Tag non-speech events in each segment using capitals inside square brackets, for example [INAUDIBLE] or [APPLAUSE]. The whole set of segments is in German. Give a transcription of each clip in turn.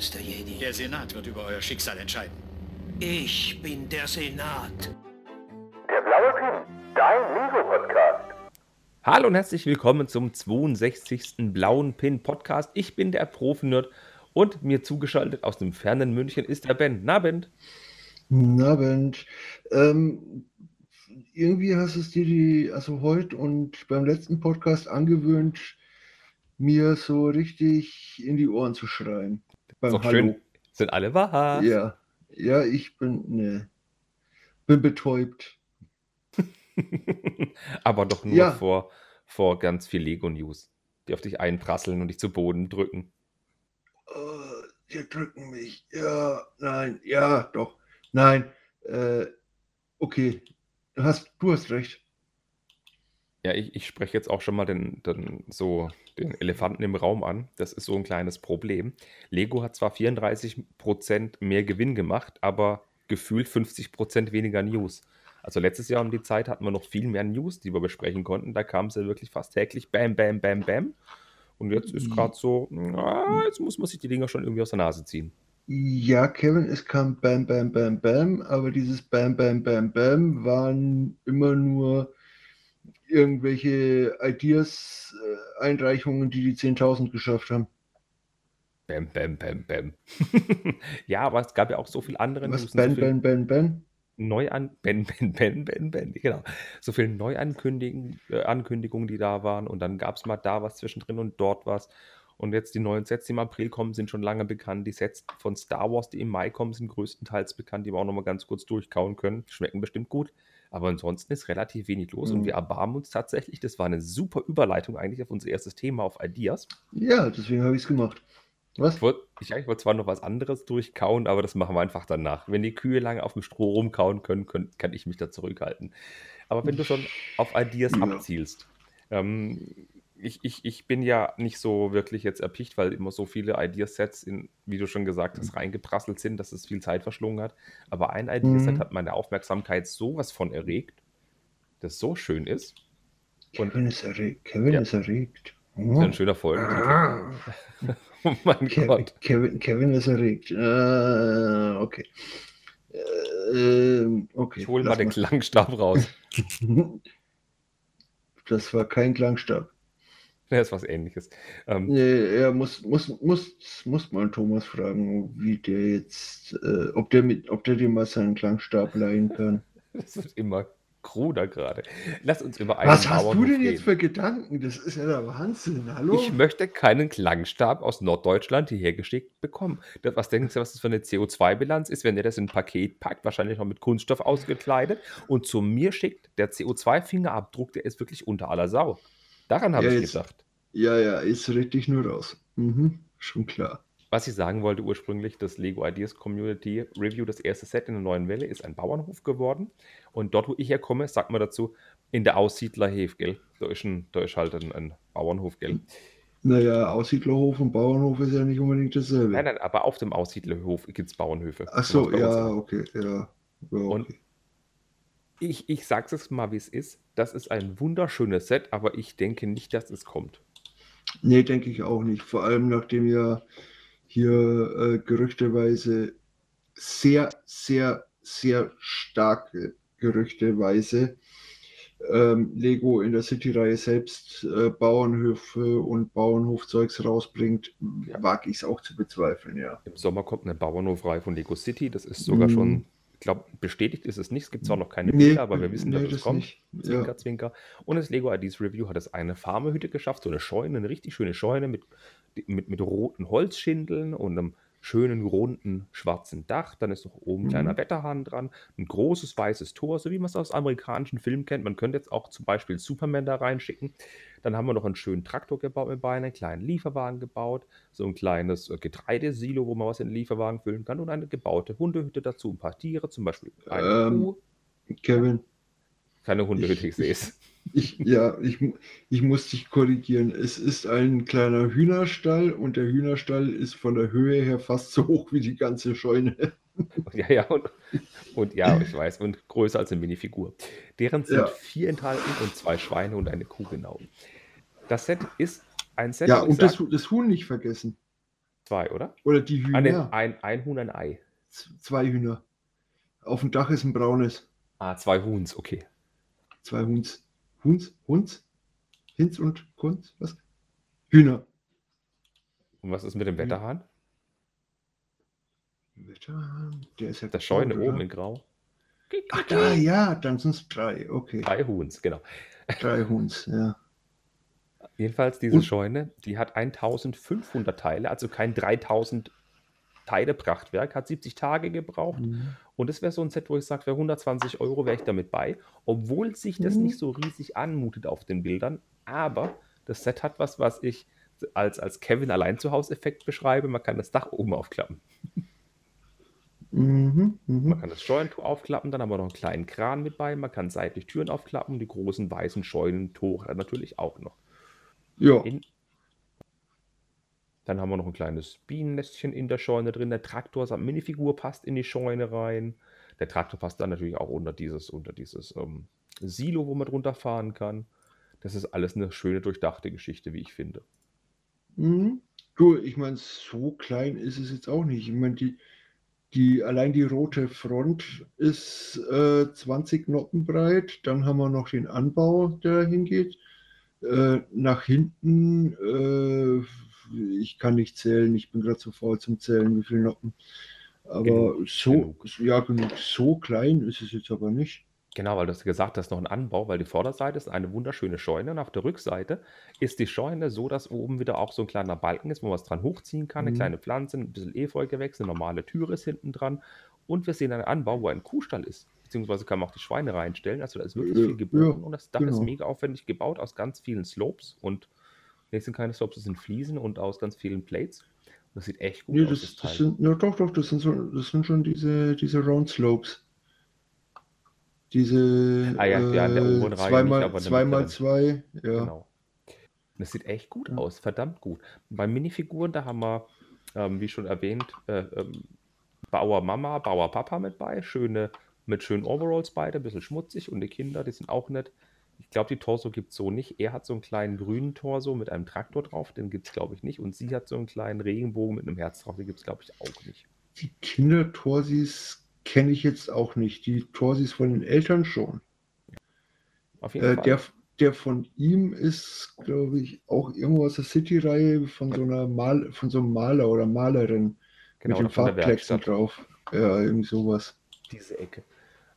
Meister Jedi. Der Senat wird über euer Schicksal entscheiden. Ich bin der Senat. Der blaue Pin, dein Lego-Podcast. Hallo und herzlich willkommen zum 62. Blauen Pin Podcast. Ich bin der Profi-Nerd und mir zugeschaltet aus dem fernen München ist der Ben. Na, Ben? Na, Ben. Ähm, irgendwie hast du es dir die, also heute und beim letzten Podcast angewöhnt, mir so richtig in die Ohren zu schreien. Beim Hallo. Schön. Sind alle wahr? Ja. Ja, ich bin, ne, bin betäubt. [LAUGHS] Aber doch nur ja. vor, vor ganz viel Lego-News, die auf dich einprasseln und dich zu Boden drücken. Uh, die drücken mich. Ja, nein, ja, doch. Nein. Äh, okay, hast, du hast recht. Ja, ich, ich spreche jetzt auch schon mal den, den, so den Elefanten im Raum an. Das ist so ein kleines Problem. Lego hat zwar 34% mehr Gewinn gemacht, aber gefühlt 50% weniger News. Also letztes Jahr um die Zeit hatten wir noch viel mehr News, die wir besprechen konnten. Da kam es ja wirklich fast täglich Bam, Bam, Bam, Bam. Und jetzt ist gerade so, na, jetzt muss man sich die Dinger schon irgendwie aus der Nase ziehen. Ja, Kevin, es kam Bam, Bam, Bam, Bam, aber dieses Bam, Bam, Bam, Bam waren immer nur irgendwelche Ideas-Einreichungen, die die 10.000 geschafft haben. Bam, bam, bam, bam. [LAUGHS] ja, aber es gab ja auch so viel andere. Was, Ben, so Ben, Ben, Ben? Neuan, Ben, Ben, Ben, Ben, Ben, genau. So viele Neuankündigungen, äh, Ankündigungen, die da waren und dann gab es mal da was zwischendrin und dort was. Und jetzt die neuen Sets, die im April kommen, sind schon lange bekannt. Die Sets von Star Wars, die im Mai kommen, sind größtenteils bekannt, die wir auch nochmal ganz kurz durchkauen können. Schmecken bestimmt gut. Aber ansonsten ist relativ wenig los mhm. und wir erbarmen uns tatsächlich. Das war eine super Überleitung eigentlich auf unser erstes Thema, auf Ideas. Ja, deswegen habe ich es gemacht. Was? Ich wollte wollt zwar noch was anderes durchkauen, aber das machen wir einfach danach. Wenn die Kühe lange auf dem Stroh rumkauen können, können kann ich mich da zurückhalten. Aber wenn du schon auf Ideas ja. abzielst, ähm, ich, ich, ich bin ja nicht so wirklich jetzt erpicht, weil immer so viele Ideasets in, wie du schon gesagt hast, reingeprasselt sind, dass es viel Zeit verschlungen hat. Aber ein Ideaset mhm. hat meine Aufmerksamkeit sowas von erregt, das so schön ist. Und, Kevin ist erregt. Kevin ja. ist erregt. Oh. Das ist ein schöner Folge. Ah. [LAUGHS] oh mein Kevin, Gott. Kevin, Kevin ist erregt. Uh, okay. Uh, okay. Ich hole mal den. Klangstab raus. [LAUGHS] das war kein Klangstab. [LAUGHS] Ja, ist was ähnliches. Ähm, nee, er muss, muss, muss, muss mal Thomas fragen, wie der jetzt, äh, ob, der mit, ob der dir mal seinen Klangstab leihen kann. [LAUGHS] das wird immer kruder gerade. Lass uns über einen Was hast Bauernhof du denn jetzt für Gedanken? Das ist ja der Wahnsinn. Hallo? Ich möchte keinen Klangstab aus Norddeutschland hierher geschickt bekommen. Das, was denkst du, was das für eine CO2-Bilanz ist, wenn der das in ein Paket packt, wahrscheinlich noch mit Kunststoff ausgekleidet und zu mir schickt? Der CO2-Fingerabdruck, der ist wirklich unter aller Sau. Daran habe ja, ich jetzt, gedacht. Ja, ja, jetzt rede ich nur raus. Mhm, schon klar. Was ich sagen wollte ursprünglich, das Lego Ideas Community Review, das erste Set in der neuen Welle, ist ein Bauernhof geworden. Und dort, wo ich herkomme, sagt man dazu, in der Aussiedlerhef, gell? Da ist, ein, da ist halt ein, ein Bauernhof, gell? Naja, Aussiedlerhof und Bauernhof ist ja nicht unbedingt dasselbe. Nein, nein, aber auf dem Aussiedlerhof gibt es Bauernhöfe. Ach so, ja, okay, ja. ja okay. Und ich, ich sag's es mal, wie es ist. Das ist ein wunderschönes Set, aber ich denke nicht, dass es kommt. Nee, denke ich auch nicht. Vor allem nachdem ja hier äh, gerüchteweise sehr, sehr, sehr starke Gerüchteweise ähm, Lego in der City-Reihe selbst äh, Bauernhöfe und Bauernhofzeugs rausbringt, ja. wage ich es auch zu bezweifeln, ja. Im Sommer kommt eine Bauernhofreihe von Lego City. Das ist sogar mm. schon glaube, bestätigt ist es nicht. Es gibt zwar noch keine Bilder, nee, aber wir wissen, nee, dass es kommt. Nicht. Zwinker, ja. Zwinker. Und das Lego IDs Review hat es eine Farmehütte geschafft, so eine Scheune, eine richtig schöne Scheune mit, mit, mit roten Holzschindeln und einem schönen runden schwarzen Dach. Dann ist noch oben ein mhm. kleiner Wetterhahn dran, ein großes weißes Tor, so wie man es aus amerikanischen Filmen kennt. Man könnte jetzt auch zum Beispiel Superman da reinschicken. Dann haben wir noch einen schönen Traktor gebaut mit Beinen, einen kleinen Lieferwagen gebaut, so ein kleines äh, Getreidesilo, wo man was in den Lieferwagen füllen kann und eine gebaute Hundehütte dazu, ein paar Tiere, zum Beispiel eine ähm, Kuh. Kevin. Keine Hundehütte, ich, ich sehe es. Ich, ja, ich, ich muss dich korrigieren. Es ist ein kleiner Hühnerstall und der Hühnerstall ist von der Höhe her fast so hoch wie die ganze Scheune. [LAUGHS] Ja, ja, und, und ja, ich weiß, und größer als eine Minifigur. Deren sind ja. vier enthalten und zwei Schweine und eine Kuh genau. Das Set ist ein Set. Ja, und das, das Huhn nicht vergessen. Zwei, oder? Oder die Hühner. Ah, nee, ein, ein Huhn, ein Ei. Zwei Hühner. Auf dem Dach ist ein braunes. Ah, zwei Huhns, okay. Zwei Huhns. Huhns? Huhns? Hinz und Kunz? Was? Hühner. Und was ist mit dem Wetterhahn? Wetterhahn? Der ist ja. Der Scheune oder? oben in Grau. Ach da, ja, dann sind es drei, okay. Drei Huhns, genau. Drei Huhns, [LAUGHS] ja. Jedenfalls diese und? Scheune, die hat 1500 Teile, also kein 3000 Teile Prachtwerk, hat 70 Tage gebraucht. Mhm. Und das wäre so ein Set, wo ich sage, für 120 Euro wäre ich damit bei, obwohl sich das mhm. nicht so riesig anmutet auf den Bildern. Aber das Set hat was, was ich als, als Kevin allein zu Hause Effekt beschreibe. Man kann das Dach oben aufklappen. Mhm, mh. Man kann das Scheunentor aufklappen, dann haben wir noch einen kleinen Kran mit bei. Man kann seitlich Türen aufklappen, die großen weißen Scheunentore natürlich auch noch. Ja. In, dann haben wir noch ein kleines Bienennestchen in der Scheune drin. Der Traktor samt Minifigur passt in die Scheune rein. Der Traktor passt dann natürlich auch unter dieses, unter dieses ähm, Silo, wo man drunter fahren kann. Das ist alles eine schöne, durchdachte Geschichte, wie ich finde. Mhm. Du, ich meine, so klein ist es jetzt auch nicht. Ich meine, die, die, allein die rote Front ist äh, 20 Noppen breit. Dann haben wir noch den Anbau, der hingeht. Äh, nach hinten, äh, ich kann nicht zählen, ich bin gerade zu faul zum Zählen, wie viele Noppen. Aber genug, so, genug. ja, genug. So klein ist es jetzt aber nicht. Genau, weil du hast gesagt hast, noch ein Anbau, weil die Vorderseite ist eine wunderschöne Scheune und auf der Rückseite ist die Scheune so, dass oben wieder auch so ein kleiner Balken ist, wo man es dran hochziehen kann, eine mhm. kleine Pflanze, ein bisschen Efeugewächs, eine normale Türe ist hinten dran und wir sehen einen Anbau, wo ein Kuhstall ist, beziehungsweise kann man auch die Schweine reinstellen, also da ist wirklich viel geboten ja, und das Dach genau. ist mega aufwendig gebaut aus ganz vielen Slopes und ne, sind keine Slopes, das sind Fliesen und aus ganz vielen Plates. Das sieht echt gut nee, aus. Das, das sind, ja, doch, doch, das sind, so, das sind schon diese, diese Round Slopes. Diese ah, ja, ja, der oberen Reihe zweimal, nicht, zweimal zwei, ja. Genau. Das sieht echt gut aus, verdammt gut. Bei Minifiguren, da haben wir, ähm, wie schon erwähnt, äh, ähm, Bauer Mama, Bauer Papa mit bei, schöne, mit schönen Overalls beide, ein bisschen schmutzig und die Kinder, die sind auch nett. Ich glaube, die Torso gibt es so nicht. Er hat so einen kleinen grünen Torso mit einem Traktor drauf, den gibt es, glaube ich, nicht. Und sie hat so einen kleinen Regenbogen mit einem Herz drauf, den gibt es, glaube ich, auch nicht. Die Kinder-Torsis kenne ich jetzt auch nicht. Die Torsis von den Eltern schon. Auf jeden äh, Fall. Der, der von ihm ist, glaube ich, auch irgendwo aus der City-Reihe von so einer Mal, von so einem Maler oder Malerin genau, mit den Farbplätzen drauf. Ja, irgendwie sowas. Diese Ecke.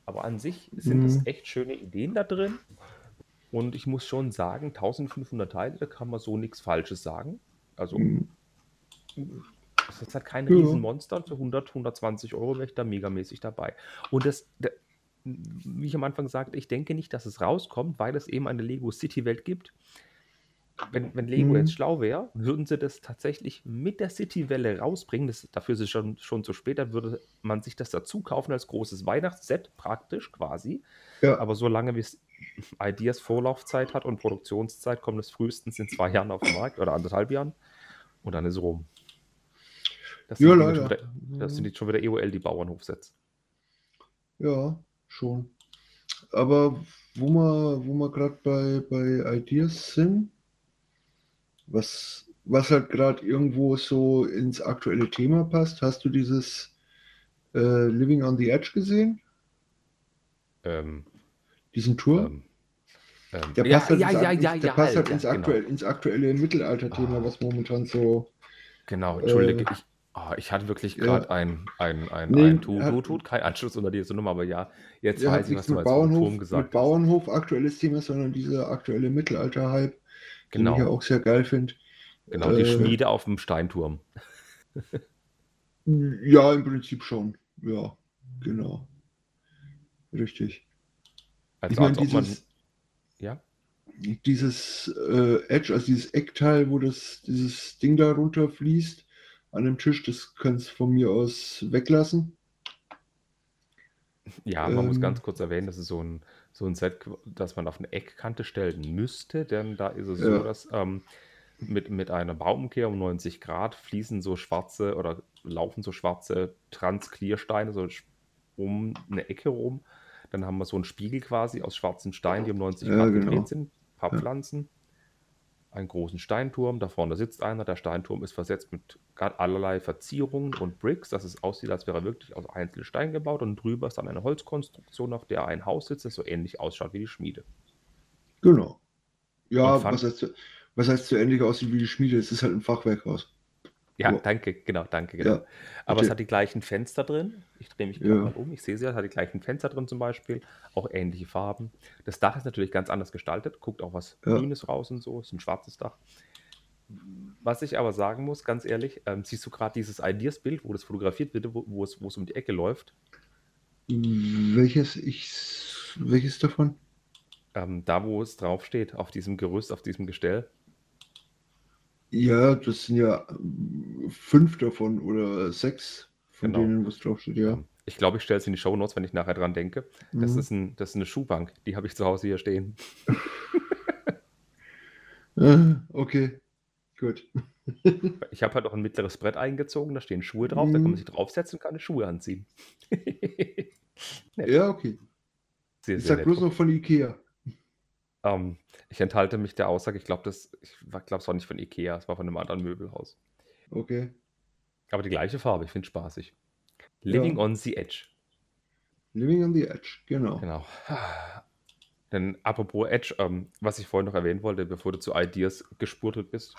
Aber an sich sind mhm. das echt schöne Ideen da drin. Und ich muss schon sagen, 1500 Teile, da kann man so nichts Falsches sagen. Also mhm. Das ist halt kein ja. Riesenmonster. Für 100, 120 Euro wäre ich da megamäßig dabei. Und das, wie ich am Anfang sagte, ich denke nicht, dass es rauskommt, weil es eben eine Lego City-Welt gibt. Wenn, wenn Lego mhm. jetzt schlau wäre, würden sie das tatsächlich mit der City-Welle rausbringen. Das, dafür ist es schon, schon zu spät. Dann würde man sich das dazu kaufen als großes Weihnachtsset, praktisch quasi. Ja. Aber solange wie es Ideas Vorlaufzeit hat und Produktionszeit, kommt es frühestens in zwei Jahren auf den Markt oder anderthalb Jahren. Und dann ist rum. Das ja, leider. Wieder, das sind jetzt schon wieder EOL, die Bauernhofsets. Ja, schon. Aber wo wir, wo wir gerade bei, bei Ideas sind, was, was halt gerade irgendwo so ins aktuelle Thema passt, hast du dieses äh, Living on the Edge gesehen? Ähm, Diesen Tour? Ähm, ähm, der passt halt, ja, ins, ja, ja, der passt halt ins, genau. aktuell, ins aktuelle Mittelalter-Thema, oh. was momentan so. Genau, entschuldige, äh, ich, Oh, ich hatte wirklich gerade ja. ein, ein, ein, nee, ein tut, tut, tut, kein Anschluss unter diese Nummer, aber ja, jetzt weiß ich, was du als Bauernhof, gesagt mit Bauernhof aktuelles Thema, sondern dieser aktuelle Mittelalter-Hype, genau. den ich ja auch sehr geil finde. Genau, äh, die Schmiede auf dem Steinturm. ja, im Prinzip schon. Ja, genau. Richtig. Also, ich mein, als dieses, man, ja? Dieses äh, Edge, also dieses Eckteil, wo das, dieses Ding da runterfließt, an dem Tisch. Das kannst du von mir aus weglassen. Ja, man ähm, muss ganz kurz erwähnen, das ist so ein, so ein Set, das man auf eine Eckkante stellen müsste, denn da ist es ja. so, dass ähm, mit, mit einer Baumumkehr um 90 Grad fließen so schwarze oder laufen so schwarze Transkliersteine so um eine Ecke rum. Dann haben wir so einen Spiegel quasi aus schwarzen Steinen, die um 90 Grad ja, genau. gedreht sind, ein paar ja. Pflanzen. einen großen Steinturm. Da vorne sitzt einer. Der Steinturm ist versetzt mit allerlei Verzierungen und Bricks, dass es aussieht, als wäre er wirklich aus einzelnen Steinen gebaut. Und drüber ist dann eine Holzkonstruktion, auf der ein Haus sitzt, das so ähnlich ausschaut wie die Schmiede. Genau. Ja, was heißt, was heißt so ähnlich aussieht wie die Schmiede? Es ist halt ein Fachwerkhaus. Ja, oh. danke, genau, danke, genau. Ja, Aber es hat die gleichen Fenster drin. Ich drehe mich gerade ja. mal um. Ich sehe sie, es hat die gleichen Fenster drin zum Beispiel. Auch ähnliche Farben. Das Dach ist natürlich ganz anders gestaltet. Guckt auch was ja. Grünes raus und so. Ist ein schwarzes Dach. Was ich aber sagen muss, ganz ehrlich, ähm, siehst du gerade dieses Ideas-Bild, wo das fotografiert wird, wo, wo, es, wo es um die Ecke läuft? Welches, ich, welches davon? Ähm, da, wo es draufsteht, auf diesem Gerüst, auf diesem Gestell. Ja, das sind ja fünf davon oder sechs von genau. denen, was draufsteht, ja. Ich glaube, ich stelle es in die Show Notes, wenn ich nachher dran denke. Das, mhm. ist, ein, das ist eine Schuhbank, die habe ich zu Hause hier stehen. [LAUGHS] Ah, okay, gut. [LAUGHS] ich habe halt auch ein mittleres Brett eingezogen, da stehen Schuhe drauf, mhm. da kann man mhm. sich draufsetzen und kann Schuhe anziehen. [LAUGHS] ja, okay. Sehr, ich sehr sag bloß noch von Ikea. Ähm, ich enthalte mich der Aussage, ich glaube, das, ich glaube, es war nicht von Ikea, es war von einem anderen Möbelhaus. Okay. Aber die gleiche Farbe, ich finde es spaßig. Living ja. on the Edge. Living on the Edge, genau. Genau. [SIGHS] Denn apropos Edge, ähm, was ich vorhin noch erwähnen wollte, bevor du zu Ideas gespurtet bist.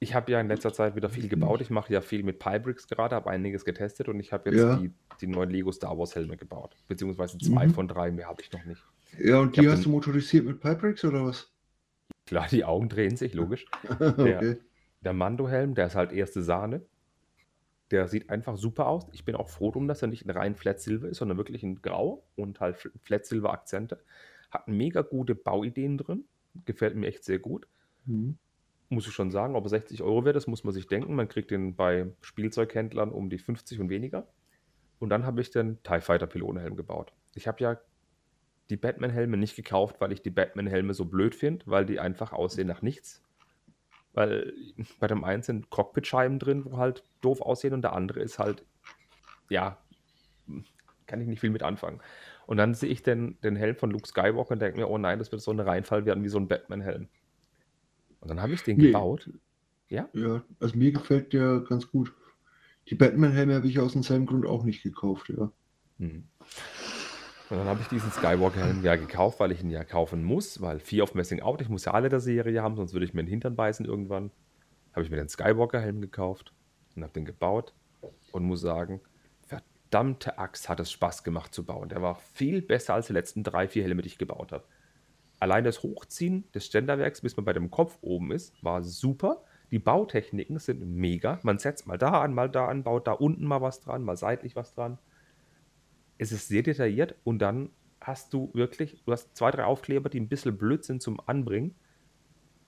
Ich habe ja in letzter Zeit wieder viel gebaut. Ich mache ja viel mit Pybricks gerade, habe einiges getestet und ich habe jetzt ja. die, die neuen Lego Star Wars Helme gebaut. Beziehungsweise zwei mhm. von drei, mehr habe ich noch nicht. Ja, und die hast du motorisiert mit Piperex oder was? Klar, die Augen drehen sich, logisch. [LAUGHS] okay. Der, der Mando-Helm, der ist halt erste Sahne. Der sieht einfach super aus. Ich bin auch froh drum, dass er nicht ein rein Flat Silver ist, sondern wirklich ein Grau und halt Flat Silver Akzente. Hat mega gute Bauideen drin. Gefällt mir echt sehr gut. Mhm. Muss ich schon sagen, ob er 60 Euro wert ist, muss man sich denken. Man kriegt den bei Spielzeughändlern um die 50 und weniger. Und dann habe ich den TIE Fighter Pylonenhelm gebaut. Ich habe ja die Batman-Helme nicht gekauft, weil ich die Batman-Helme so blöd finde, weil die einfach aussehen nach nichts. Weil bei dem einen sind Cockpit-Scheiben drin, wo halt doof aussehen und der andere ist halt, ja, kann ich nicht viel mit anfangen. Und dann sehe ich den, den Helm von Luke Skywalker und denke mir, oh nein, das wird so ein Reinfall werden wie so ein Batman-Helm. Und dann habe ich den nee. gebaut. Ja? Ja, also mir gefällt der ganz gut. Die Batman-Helme habe ich aus demselben Grund auch nicht gekauft, ja. Hm. Und dann habe ich diesen Skywalker-Helm ja gekauft, weil ich ihn ja kaufen muss, weil Fear of Messing Out, ich muss ja alle der Serie haben, sonst würde ich mir den Hintern beißen irgendwann. Habe ich mir den Skywalker-Helm gekauft und habe den gebaut und muss sagen, verdammte Axt hat es Spaß gemacht zu bauen. Der war viel besser als die letzten drei, vier Helme, die ich gebaut habe. Allein das Hochziehen des Ständerwerks, bis man bei dem Kopf oben ist, war super. Die Bautechniken sind mega. Man setzt mal da an, mal da an, baut da unten mal was dran, mal seitlich was dran es ist sehr detailliert und dann hast du wirklich, du hast zwei, drei Aufkleber, die ein bisschen blöd sind zum Anbringen,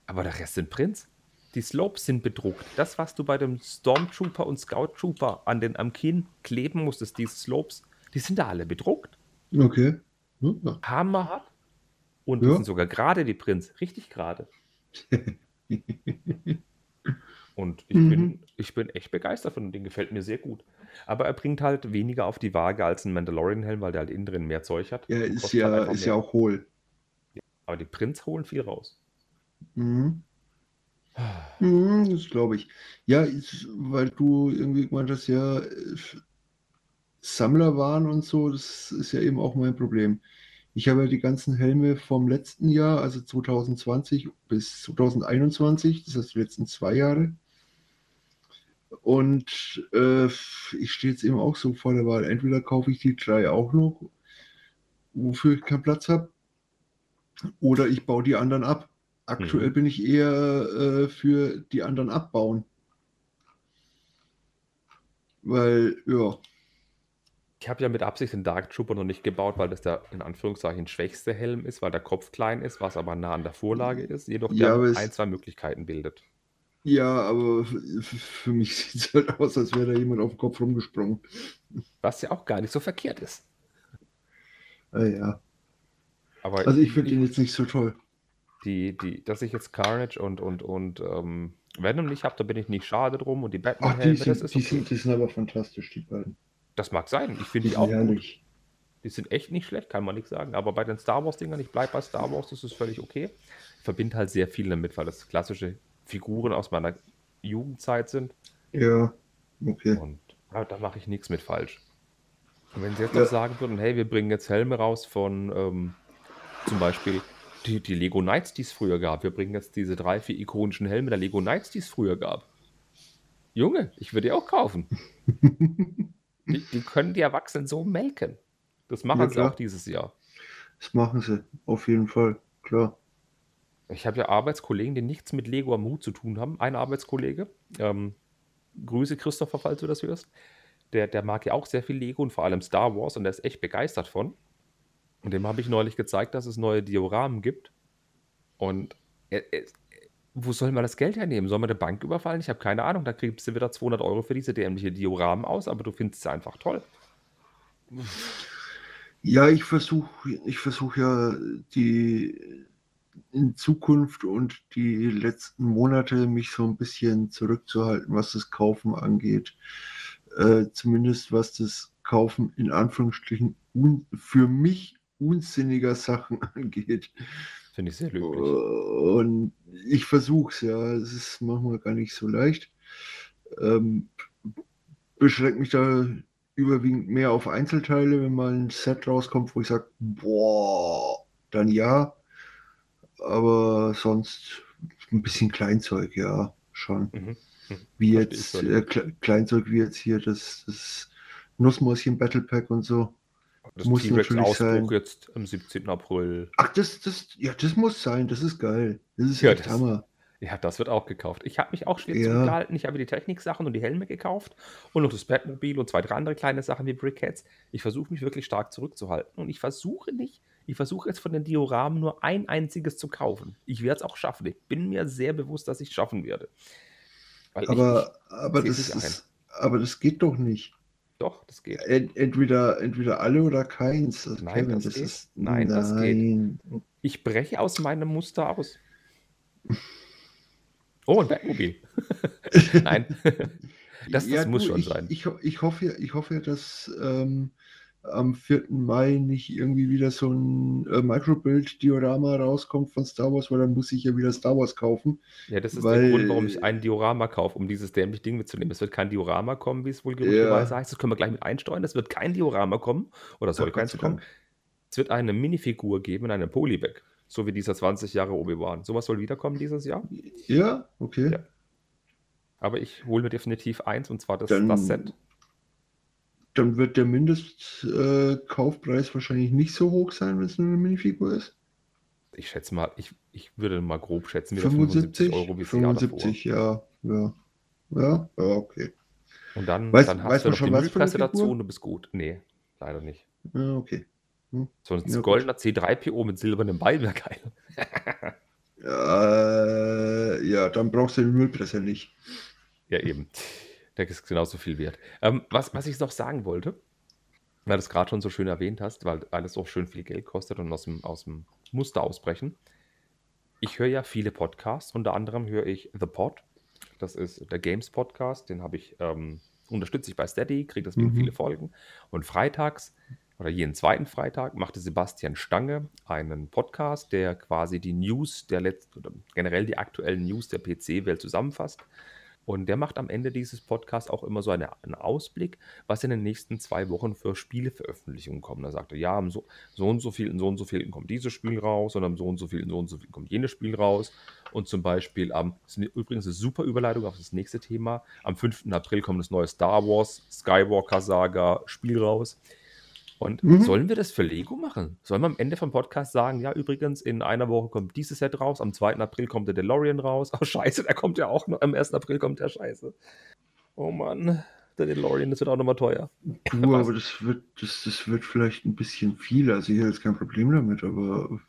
aber der Rest sind Prints. Die Slopes sind bedruckt. Das, was du bei dem Stormtrooper und Scout Trooper an den, am Kinn kleben musstest, diese Slopes, die sind da alle bedruckt. Okay. Ja. Hammerhart. Und ja. sind sogar gerade die Prints, richtig gerade. [LAUGHS] und ich, mhm. bin, ich bin echt begeistert von dem Ding, gefällt mir sehr gut. Aber er bringt halt weniger auf die Waage als ein Mandalorian-Helm, weil der halt innen drin mehr Zeug hat. Ja, ist ja, halt ist ja auch hohl. Aber die Prints holen viel raus. Mhm. mhm das glaube ich. Ja, ist, weil du irgendwie gemeint hast, ja, Sammler waren und so, das ist ja eben auch mein Problem. Ich habe ja die ganzen Helme vom letzten Jahr, also 2020 bis 2021, das heißt die letzten zwei Jahre, und äh, ich stehe jetzt eben auch so vor der Wahl. Entweder kaufe ich die drei auch noch, wofür ich keinen Platz habe, oder ich baue die anderen ab. Aktuell mhm. bin ich eher äh, für die anderen abbauen. Weil, ja. Ich habe ja mit Absicht den Dark Trooper noch nicht gebaut, weil das der in Anführungszeichen schwächste Helm ist, weil der Kopf klein ist, was aber nah an der Vorlage ist, jedoch ja, der ein, zwei Möglichkeiten bildet. Ja, aber für mich [LAUGHS] sieht es halt aus, als wäre da jemand auf den Kopf rumgesprungen. Was ja auch gar nicht so verkehrt ist. Ah, ja. Aber also ich finde ihn jetzt nicht so toll. Die, die, dass ich jetzt Carnage und, und, und ähm, Venom nicht habe, da bin ich nicht schade drum. Und die batman Ach, die, sind, das ist die, okay. sind, die sind aber fantastisch, die beiden. Das mag sein. Ich finde die, die auch herrlich. gut. Die sind echt nicht schlecht, kann man nicht sagen. Aber bei den Star Wars-Dingern, ich bleibe bei Star Wars, das ist völlig okay. Ich verbinde halt sehr viel damit, weil das klassische Figuren aus meiner Jugendzeit sind. Ja, okay. Und da mache ich nichts mit falsch. Und wenn sie jetzt ja. noch sagen würden, hey, wir bringen jetzt Helme raus von ähm, zum Beispiel die, die Lego Knights, die es früher gab. Wir bringen jetzt diese drei, vier ikonischen Helme der Lego Knights, die es früher gab. Junge, ich würde die auch kaufen. [LAUGHS] die, die, können die Erwachsenen so melken. Das machen ja, sie auch dieses Jahr. Das machen sie, auf jeden Fall, klar. Ich habe ja Arbeitskollegen, die nichts mit Lego am Hut zu tun haben. Ein Arbeitskollege, ähm, Grüße Christopher, falls du das hörst, der, der mag ja auch sehr viel Lego und vor allem Star Wars und der ist echt begeistert von. Und dem habe ich neulich gezeigt, dass es neue Dioramen gibt. Und er, er, wo soll man das Geld hernehmen? Soll man eine Bank überfallen? Ich habe keine Ahnung. Da kriegst du wieder 200 Euro für diese dämliche Dioramen aus, aber du findest sie einfach toll. Ja, ich versuche ich versuch ja die in Zukunft und die letzten Monate mich so ein bisschen zurückzuhalten, was das Kaufen angeht. Äh, zumindest was das Kaufen in Anführungsstrichen für mich unsinniger Sachen [LAUGHS] angeht. Finde ich sehr löblich. Und ich versuche es, ja. Es ist manchmal gar nicht so leicht. Ähm, beschränke mich da überwiegend mehr auf Einzelteile, wenn mal ein Set rauskommt, wo ich sage, boah, dann ja. Aber sonst ein bisschen Kleinzeug, ja, schon. Mhm. Mhm. Wie jetzt, äh, Kleinzeug wie jetzt hier das, das Nussmäuschen Battle Pack und so. Das muss T-Rex-Ausbruch jetzt am 17. April. Ach, das, das, ja, das muss sein. Das ist geil. Das ist ja, echt das, Hammer. Ja, das wird auch gekauft. Ich habe mich auch schwer ja. zurückgehalten. Ich habe die Techniksachen und die Helme gekauft und noch das Batmobil und zwei, drei andere kleine Sachen wie Brickheads. Ich versuche mich wirklich stark zurückzuhalten und ich versuche nicht, ich versuche jetzt von den Dioramen nur ein einziges zu kaufen. Ich werde es auch schaffen. Ich bin mir sehr bewusst, dass ich es schaffen werde. aber, ich, aber, das ist, aber das geht doch nicht. Doch, das geht. Entweder, entweder alle oder keins. Das nein, Kevin, das, das ist, nein, nein, das geht. Ich breche aus meinem Muster aus. Oh, ein Bergmobil. [LAUGHS] nein. [LAUGHS] Das, das ja, muss du, schon ich, sein. Ich, ich, hoffe, ich hoffe, dass ähm, am 4. Mai nicht irgendwie wieder so ein äh, Microbuild-Diorama rauskommt von Star Wars, weil dann muss ich ja wieder Star Wars kaufen. Ja, das ist weil, der Grund, warum ich ein Diorama kaufe, um dieses dämliche Ding mitzunehmen. Es wird kein Diorama kommen, wie es wohl gerüchteweise ja. heißt. Das können wir gleich mit einsteuern. Es wird kein Diorama kommen, oder soll keins kommen. Es wird eine Minifigur geben in einem Polybag, so wie dieser 20 Jahre Obi-Wan. Sowas soll wiederkommen dieses Jahr. Ja, okay. Ja. Aber ich hole mir definitiv eins, und zwar das, dann, das Set dann wird der Mindestkaufpreis äh, wahrscheinlich nicht so hoch sein, wenn es nur eine Minifigur ist. Ich schätze mal, ich, ich würde mal grob schätzen, 75, 75 Euro wie 75, ja, ja. Ja, ja, okay. Und dann, weiß, dann hast du noch schon, die Müllpresse dazu und du bist gut. Nee, leider nicht. Ja, okay. Hm. Sonst ja, goldener C3PO mit silbernem Beil wäre geil. ja, [LAUGHS] ja, dann brauchst du die Müllpresse nicht. Ja, eben. Der ist genauso viel wert. Ähm, was, was ich noch sagen wollte, weil du es gerade schon so schön erwähnt hast, weil alles auch schön viel Geld kostet und aus dem, aus dem Muster ausbrechen. Ich höre ja viele Podcasts, unter anderem höre ich The Pod. Das ist der Games Podcast, den habe ich, ähm, unterstütze ich bei Steady, kriege deswegen mhm. viele Folgen. Und freitags oder jeden zweiten Freitag machte Sebastian Stange einen Podcast, der quasi die News der letzten oder generell die aktuellen News der PC-Welt zusammenfasst. Und der macht am Ende dieses Podcasts auch immer so eine, einen Ausblick, was in den nächsten zwei Wochen für Spieleveröffentlichungen kommen. Da sagt er, ja, am so, so und so viel, so und so viel kommt dieses Spiel raus und am so und so viel, so und so viel kommt jenes Spiel raus. Und zum Beispiel am, das ist übrigens eine super Überleitung auf das nächste Thema, am 5. April kommt das neue Star Wars Skywalker Saga Spiel raus. Und mhm. sollen wir das für Lego machen? Sollen wir am Ende vom Podcast sagen, ja, übrigens, in einer Woche kommt dieses Set raus, am 2. April kommt der DeLorean raus. Oh, scheiße, der kommt ja auch noch, am 1. April kommt der Scheiße. Oh Mann, der DeLorean, das wird auch nochmal teuer. Du, [LAUGHS] aber das wird, das, das wird vielleicht ein bisschen viel. Also ich habe jetzt kein Problem damit, aber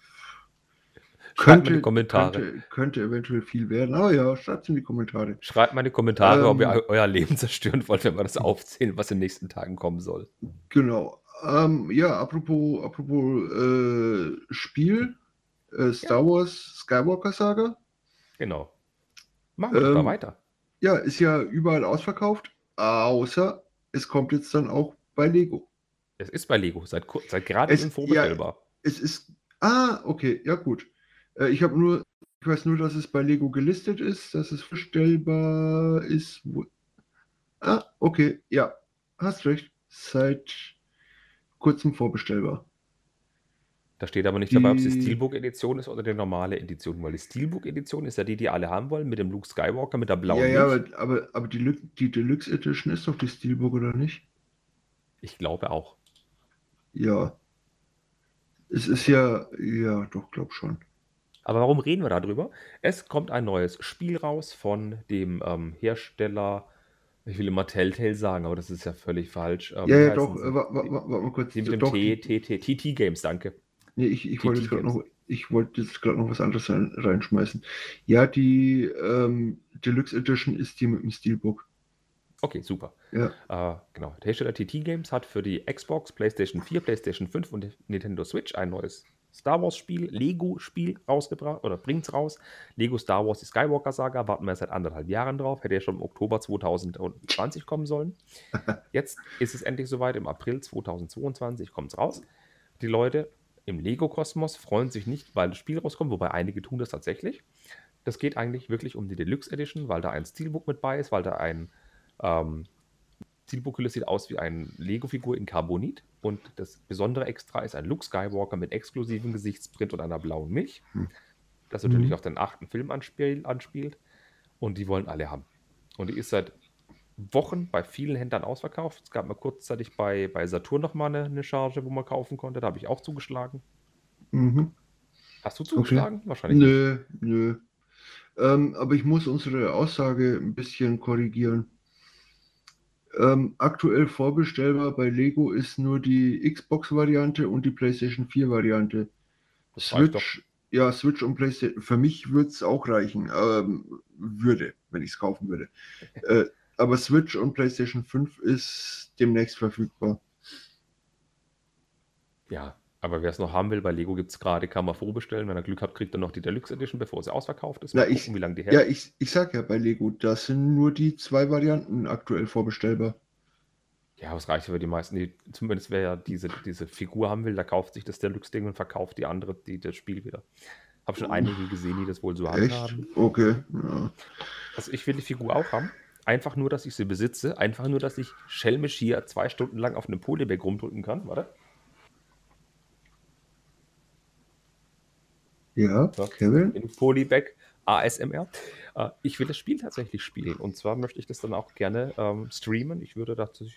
Schreibt könnte, in die Kommentare. Könnte, könnte, eventuell viel werden. Aber ja, schreibt es in die Kommentare. Schreibt mal in die Kommentare, ähm, ob ihr euer Leben [LAUGHS] zerstören wollt, wenn wir das aufzählen, was in den nächsten Tagen kommen soll. Genau. Ähm, ja, apropos, apropos äh, Spiel, äh, Star ja. Wars Skywalker Saga. Genau. Machen wir ähm, mal weiter. Ja, ist ja überall ausverkauft, außer es kommt jetzt dann auch bei Lego. Es ist bei Lego, seit, seit gerade es, vorbestellbar. Ja, es ist. Ah, okay, ja gut. Äh, ich habe nur, ich weiß nur, dass es bei Lego gelistet ist, dass es vorstellbar ist. Ah, okay, ja, hast recht. Seit kurzem vorbestellbar. Da steht aber nicht dabei, ob es die Steelbook-Edition ist oder die normale Edition, weil die Steelbook-Edition ist ja die, die alle haben wollen, mit dem Luke Skywalker, mit der blauen. Ja, ja, aber, aber, aber die, die Deluxe Edition ist doch die Steelbook, oder nicht? Ich glaube auch. Ja. Es ist ja, ja, doch, glaub schon. Aber warum reden wir darüber? Es kommt ein neues Spiel raus von dem ähm, Hersteller, ich will immer Telltale sagen, aber das ist ja völlig falsch. Ähm, ja, ja, doch, warte mal kurz. Die mit dem T, T, T, TT Games, danke. Nee, ich, ich wollte jetzt gerade noch, ich wollte jetzt gerade noch was anderes rein, reinschmeißen. Ja, die ähm, Deluxe Edition ist die mit dem Steelbook. Okay, super. Ja. Äh, genau. Der Hersteller TT Games hat für die Xbox, PlayStation 4, PlayStation 5 und Nintendo Switch ein neues Star Wars Spiel, Lego Spiel rausgebracht oder bringt es raus. Lego Star Wars die Skywalker Saga warten wir seit anderthalb Jahren drauf. Hätte ja schon im Oktober 2020 kommen sollen. [LAUGHS] Jetzt ist es endlich soweit. Im April 2022 kommt es raus. Die Leute im Lego-Kosmos freuen sich nicht, weil das Spiel rauskommt, wobei einige tun das tatsächlich. Das geht eigentlich wirklich um die Deluxe Edition, weil da ein Steelbook mit bei ist, weil da ein ähm, Steelbook sieht aus wie eine Lego-Figur in Carbonit und das besondere Extra ist ein Luke Skywalker mit exklusivem Gesichtsprint und einer blauen Milch, hm. das natürlich mhm. auf den achten Film anspiel, anspielt und die wollen alle haben. Und die ist seit Wochen bei vielen Händlern ausverkauft. Es gab mal kurzzeitig bei, bei Saturn noch mal eine, eine Charge, wo man kaufen konnte. Da habe ich auch zugeschlagen. Mhm. Hast du zugeschlagen? Okay. Wahrscheinlich. Nö, nicht. nö. Ähm, aber ich muss unsere Aussage ein bisschen korrigieren. Ähm, aktuell vorbestellbar bei Lego ist nur die Xbox-Variante und die PlayStation 4-Variante. Switch, ja, Switch und PlayStation. Für mich würde es auch reichen. Ähm, würde, wenn ich es kaufen würde. [LAUGHS] äh, aber Switch und PlayStation 5 ist demnächst verfügbar. Ja, aber wer es noch haben will, bei Lego gibt es gerade, kann man vorbestellen. Wenn er Glück hat, kriegt er noch die Deluxe Edition, bevor sie ausverkauft ist. Na, gucken, ich, wie lange die hält. Ja, ich, ich sag ja bei Lego, das sind nur die zwei Varianten aktuell vorbestellbar. Ja, das reicht für die meisten. Die, zumindest wer ja diese, diese Figur haben will, der kauft sich das Deluxe-Ding und verkauft die andere, die, das Spiel wieder. Habe schon einige gesehen, die das wohl so Echt? haben. Okay. Ja. Also ich will die Figur auch haben. Einfach nur, dass ich sie besitze. Einfach nur, dass ich schelmisch hier zwei Stunden lang auf einem Polybag rumdrücken kann. Warte. Ja, Kevin. In Polybag ASMR. Äh, ich will das Spiel tatsächlich spielen. Und zwar möchte ich das dann auch gerne ähm, streamen. Ich würde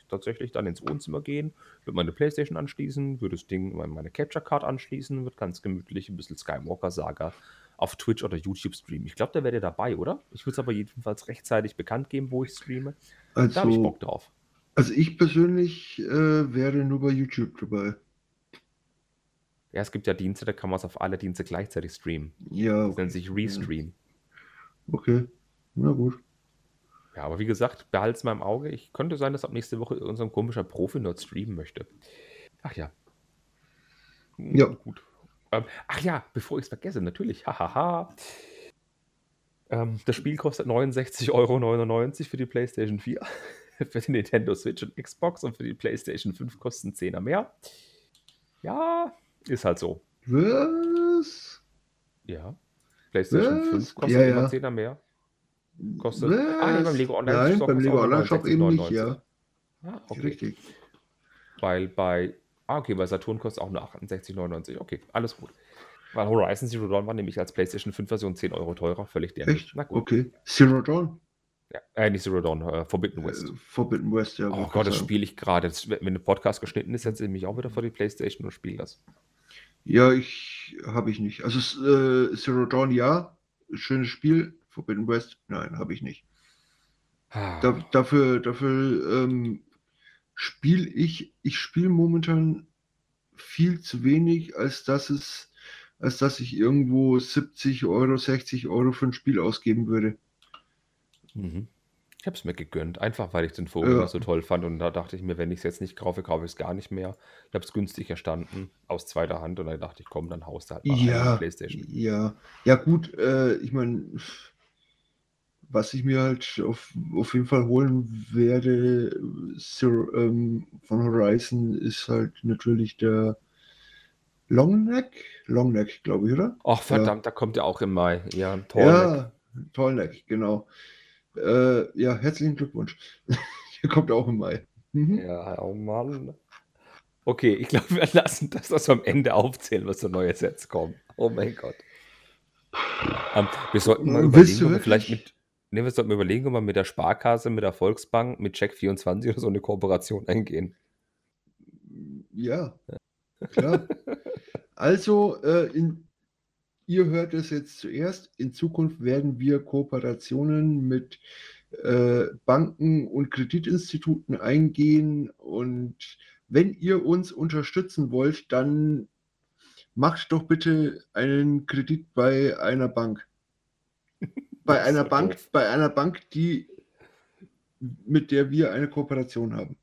tatsächlich dann ins Wohnzimmer gehen, würde meine Playstation anschließen, würde das Ding, meine Capture Card anschließen, würde ganz gemütlich ein bisschen Skywalker Saga auf Twitch oder YouTube streamen. Ich glaube, da wäre dabei, oder? Ich würde es aber jedenfalls rechtzeitig bekannt geben, wo ich streame. Also, da habe ich Bock drauf. Also ich persönlich äh, wäre nur bei YouTube dabei. Ja, es gibt ja Dienste, da kann man es auf alle Dienste gleichzeitig streamen. Ja. Das nennt sich Restream. Okay, na gut. Ja, aber wie gesagt, behalte es mal im Auge. Ich könnte sein, dass ab nächste Woche unser komischer Profi-Nerd streamen möchte. Ach ja. Ja. Gut. Ähm, ach ja, bevor ich es vergesse, natürlich, hahaha. Ähm, das Spiel kostet 69,99 Euro für die PlayStation 4, [LAUGHS] für die Nintendo Switch und Xbox und für die PlayStation 5 kosten 10er mehr. Ja, ist halt so. Was? Ja. PlayStation Was? 5 kostet ja, immer 10er mehr. Kostet. Was? Ah, nee, beim Lego Online Nein, Shop. Beim Lego Online Shop eben nicht, ja. Ah, okay. Richtig. Weil bei Ah, okay, bei Saturn kostet auch nur 68,99. Okay, alles gut. Weil Horizon Zero Dawn war nämlich als PlayStation 5 Version 10 Euro teurer, völlig dämlich. Echt? Na gut. Okay. Zero Dawn? Ja, äh, nicht Zero Dawn, äh, Forbidden West. Äh, Forbidden West, ja. Oh Gott, das spiele ich gerade. Wenn der Podcast geschnitten ist, setze ich mich auch wieder vor die PlayStation und spiele das. Ja, ich habe ich nicht. Also äh, Zero Dawn ja, schönes Spiel. Forbidden West, nein, habe ich nicht. Ah. Da, dafür dafür ähm, spiele ich, ich spiele momentan viel zu wenig, als dass es, als dass ich irgendwo 70 Euro, 60 Euro für ein Spiel ausgeben würde. Mhm. Ich habe es mir gegönnt, einfach weil ich den Vogel ja. so toll fand und da dachte ich mir, wenn ich es jetzt nicht kaufe, kaufe ich es gar nicht mehr. Ich habe es günstig erstanden, aus zweiter Hand und dann dachte ich, komm, dann haust du halt mal ja, Playstation. Ja, ja gut, äh, ich meine, was ich mir halt auf, auf jeden Fall holen werde so, ähm, von Horizon ist halt natürlich der Longneck. Longneck, glaube ich, oder? Ach verdammt, ja. da kommt ja auch im Mai. Ja, Tallneck. Ja, Tallneck, genau. Äh, ja, herzlichen Glückwunsch. [LAUGHS] der kommt auch im Mai. Mhm. Ja, oh Mann. Okay, ich glaube, wir lassen das, das am Ende aufzählen, was so neue Sets kommen. Oh mein Gott. Ähm, wir sollten mal überlegen, ob wir vielleicht mit, ne, wir sollten überlegen, ob wir mit der Sparkasse, mit der Volksbank, mit Check24 oder so eine Kooperation eingehen. Ja, klar. also, äh, in, ihr hört es jetzt zuerst. In Zukunft werden wir Kooperationen mit äh, Banken und Kreditinstituten eingehen und wenn ihr uns unterstützen wollt, dann macht doch bitte einen Kredit bei einer Bank. [LAUGHS] Bei einer Bank, doof. bei einer Bank, die mit der wir eine Kooperation haben.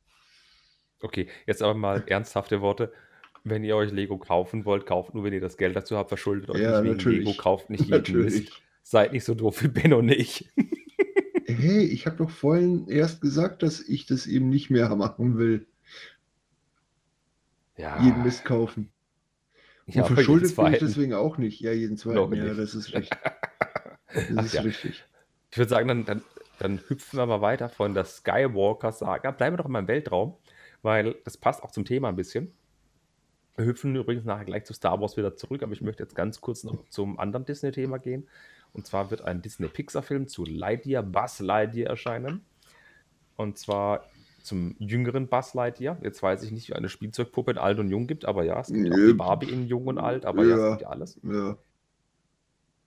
Okay, jetzt aber mal ernsthafte Worte. Wenn ihr euch Lego kaufen wollt, kauft nur, wenn ihr das Geld dazu habt, verschuldet euch ja, nicht natürlich. Lego, kauft nicht [LAUGHS] jeden natürlich. Mist. Seid nicht so doof wie Ben und ich. [LAUGHS] hey, ich habe doch vorhin erst gesagt, dass ich das eben nicht mehr machen will. Ja. Jeden Mist kaufen. Und ja, verschuldet bin ich deswegen auch nicht. Ja, jeden zweiten. Ja, das ist [LAUGHS] richtig. Das Ach, ist ja. richtig. Ich würde sagen, dann, dann, dann hüpfen wir mal weiter von der Skywalker-Saga. Bleiben wir doch mal im Weltraum, weil das passt auch zum Thema ein bisschen. Wir hüpfen übrigens nachher gleich zu Star Wars wieder zurück, aber ich möchte jetzt ganz kurz noch zum anderen Disney-Thema gehen. Und zwar wird ein Disney-Pixar-Film zu Lightyear, Buzz Lightyear erscheinen. Und zwar zum jüngeren Buzz Lightyear. Jetzt weiß ich nicht, wie eine Spielzeugpuppe in alt und jung gibt, aber ja, es gibt die Barbie in jung und alt, aber ja, ja es gibt ja alles. Ja.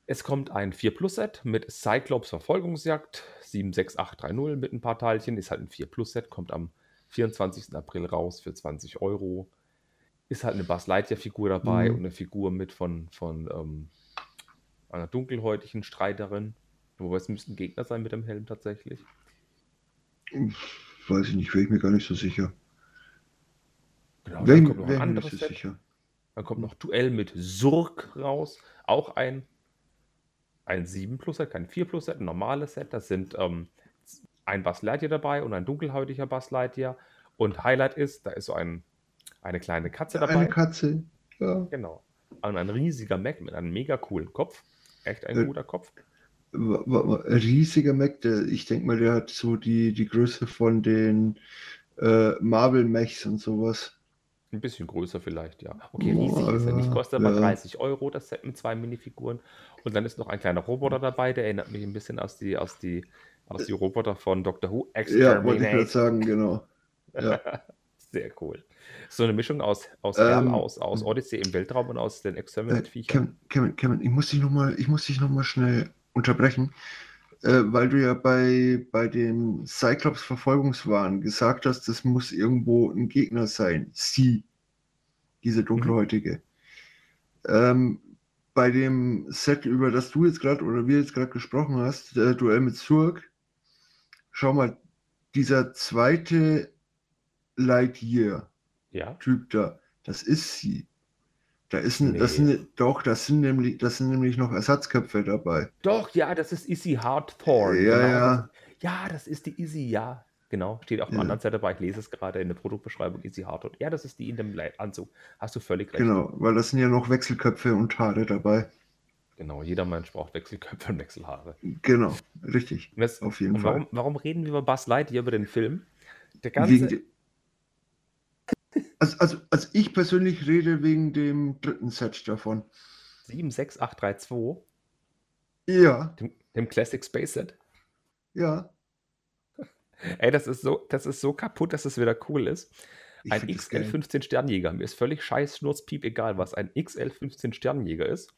Es kommt ein 4 Plus Set mit Cyclops Verfolgungsjagd 76830 mit ein paar Teilchen. Ist halt ein 4 Plus Set, kommt am 24. April raus für 20 Euro. Ist halt eine Buzz Lightyear Figur dabei mhm. und eine Figur mit von, von ähm, einer dunkelhäutigen Streiterin. Wobei es müssten Gegner sein mit dem Helm tatsächlich. Weiß ich nicht, wäre ich mir gar nicht so sicher. Genau, dann kommt noch ein anderes Set. Sicher. Dann kommt noch Duell mit Surk raus. Auch ein, ein 7 Plus Set, kein 4 Plus Set, ein normales Set. Das sind ähm, ein Bass Lightyear dabei und ein dunkelhäutiger Bass Lightyear. Und Highlight ist, da ist so ein, eine kleine Katze dabei. Eine Katze, ja. Genau. Und ein riesiger Mac mit einem mega coolen Kopf. Echt ein äh, guter Kopf. Riesiger Mac, der, ich denke mal, der hat so die, die Größe von den äh, Marvel Mechs und sowas. Ein bisschen größer vielleicht, ja. Okay, riesig oh, ist er nicht, kostet aber ja. 30 Euro, das Set mit zwei Minifiguren. Und dann ist noch ein kleiner Roboter dabei, der erinnert mich ein bisschen aus die, aus die, aus die Roboter von Doctor Who. Ja, wollte ich gerade sagen, genau. Ja. [LAUGHS] Sehr cool. So eine Mischung aus, aus, ähm, aus, aus Odyssey im Weltraum und aus den Exterminate-Viechern. Äh, Kevin, Kevin, ich muss dich nochmal noch, schnell unterbrechen, äh, weil du ja bei, bei dem Cyclops-Verfolgungswahn gesagt hast, das muss irgendwo ein Gegner sein. Sie, diese dunkelhäutige. Mhm. Ähm, bei dem Set, über das du jetzt gerade oder wir jetzt gerade gesprochen hast, der Duell mit Zurg, schau mal, dieser zweite Lightyear-Typ ja. da, das ist sie. Da ist ein, nee. das sind, doch, das sind, nämlich, das sind nämlich noch Ersatzköpfe dabei. Doch, ja, das ist Izzy Hardthorn. Ja, genau. ja. Ja, das ist die Izzy, ja. Genau, steht auf der ja. anderen Seite dabei. Ich lese es gerade in der Produktbeschreibung, Izzy Hardthorn. Ja, das ist die in dem Anzug. Hast du völlig recht. Genau, weil das sind ja noch Wechselköpfe und Haare dabei. Genau, jeder Mensch braucht Wechselköpfe und Wechselhaare. Genau, richtig. Das, auf jeden Fall. Warum, warum, reden wir über Buzz Lightyear, über den Film? Der ganze, Wegen, also, also, also ich persönlich rede wegen dem dritten Set davon. 76832? Ja. Dem, dem Classic Space Set? Ja. [LAUGHS] Ey, das ist so, das ist so kaputt, dass es wieder cool ist. ein XL15 Sternjäger. Mir ist völlig scheiß Schnurzpiep egal, was ein XL15 Sternjäger ist.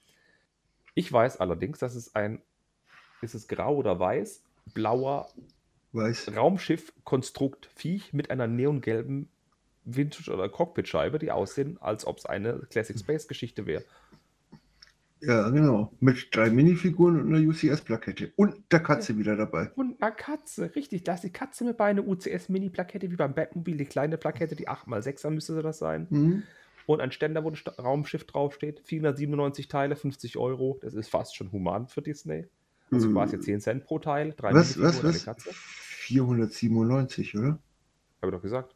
Ich weiß allerdings, dass es ein, ist es grau oder weiß, blauer Raumschiff-Konstrukt Viech mit einer neongelben Vintage- oder Cockpitscheibe, die aussehen, als ob es eine Classic Space Geschichte wäre. Ja, genau. Mit drei Minifiguren und einer UCS-Plakette. Und der Katze ja. wieder dabei. Und einer Katze, richtig. Da ist die Katze mit bei, einer UCS-Mini-Plakette, wie beim Batmobil, die kleine Plakette, die 8x6er müsste das sein. Mhm. Und ein Ständer, wo ein Raumschiff draufsteht. 497 Teile, 50 Euro. Das ist fast schon human für Disney. Also quasi 10 Cent pro Teil, drei was, was, was? Katze. 497, oder? Habe ich doch gesagt.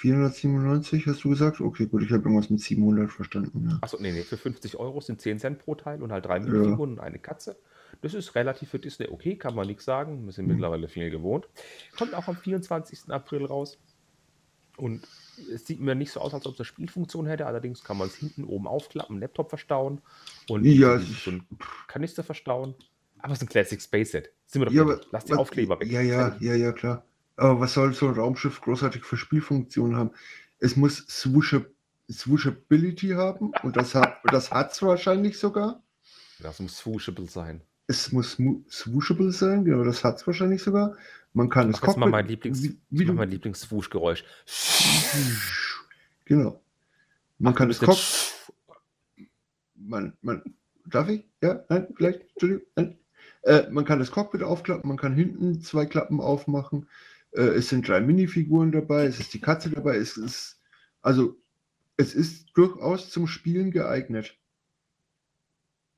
497 hast du gesagt? Okay, gut, ich habe irgendwas mit 700 verstanden. Ja. Achso, nee, nee, für 50 Euro sind 10 Cent pro Teil und halt drei Minifiguren ja. und eine Katze. Das ist relativ für Disney okay, kann man nichts sagen. Wir sind mhm. mittlerweile viel gewohnt. Kommt auch am 24. April raus. Und es sieht mir nicht so aus, als ob es eine Spielfunktion hätte. Allerdings kann man es hinten oben aufklappen, Laptop verstauen und ja, so ein Kanister verstauen. Aber es ist ein Classic Space Set. Sind wir doch ja, aber, Lass die Aufkleber weg. Ja, ja, ja, ja, klar. Aber was soll so ein Raumschiff großartig für Spielfunktionen haben? Es muss Swooshability haben und das hat das es wahrscheinlich sogar. Das muss swooshable sein. Es muss swooshable sein, genau, das hat es wahrscheinlich sogar. Man kann es Cockpit... mal mein Lieblings, wie, wie du, mein Lieblings-Swoosh-Geräusch. Genau. Man Ach, kann es Cockpit... Man, man, darf ich? Ja? Nein? Vielleicht? Entschuldigung? Nein? Äh, man kann das Cockpit aufklappen, man kann hinten zwei Klappen aufmachen. Äh, es sind drei Minifiguren dabei, es ist die Katze dabei, es ist... Also, es ist durchaus zum Spielen geeignet.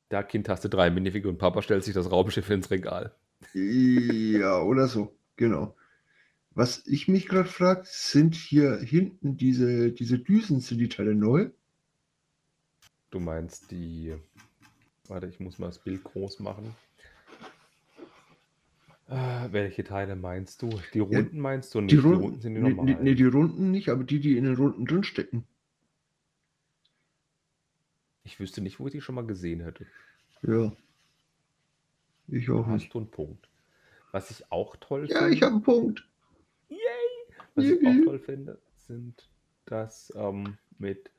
Da Kind hast du drei Minifiguren. Papa stellt sich das Raumschiff ins Regal. Ja, oder so, genau. Was ich mich gerade frage, sind hier hinten diese, diese Düsen, sind die Teile neu? Du meinst die. Warte, ich muss mal das Bild groß machen. Äh, welche Teile meinst du? Die Runden ja, meinst du nicht? Die Runden, die Runden sind die nee, normalen. Nee, die Runden nicht, aber die, die in den Runden drinstecken. Ich wüsste nicht, wo ich die schon mal gesehen hätte. Ja. Ich auch Hast nicht. du einen Punkt. Was ich auch toll ja, finde. Ja, ich habe einen Punkt. Yay! Was Yay. ich auch toll finde, sind das ähm, mit,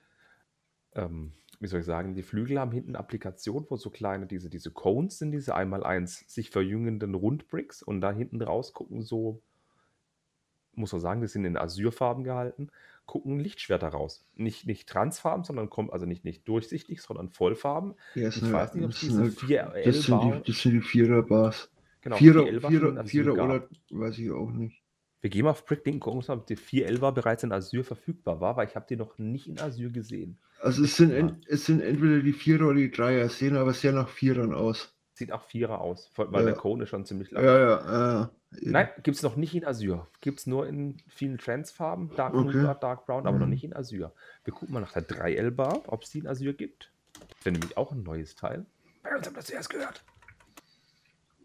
ähm, wie soll ich sagen, die Flügel haben hinten Applikationen, wo so kleine, diese, diese Cones sind, diese einmal eins sich verjüngenden Rundbricks und da hinten raus gucken so, muss man sagen, die sind in Azurfarben gehalten gucken Lichtschwerter raus. Nicht, nicht Transfarben, sondern kommt also nicht, nicht durchsichtig, sondern Vollfarben. Ja, ich eine, weiß nicht, ob es diese 4L halt das, sind die, das sind die Vierer-Bars. Genau, Vierer, Vierer, Vierer, Vierer oder weiß ich auch nicht. Wir gehen mal auf Bricklink und gucken, ob die 411 bereits in Azure verfügbar war, weil ich habe die noch nicht in Azure gesehen. Also es sind, ja. en, es sind entweder die Vierer oder die Dreier, sehen aber sehr nach Vierern aus. Sieht auch Vierer aus, weil ja. der Cone ist schon ziemlich lang. Ja, ja, ja. Nein, gibt es noch nicht in Azure. Gibt es nur in vielen Trends-Farben, Dark okay. Nougat, Dark Brown, aber mhm. noch nicht in Azure. Wir gucken mal nach der 3L-Bar, ob es die in Azure gibt. Wäre nämlich auch ein neues Teil. Bei uns haben wir das zuerst gehört.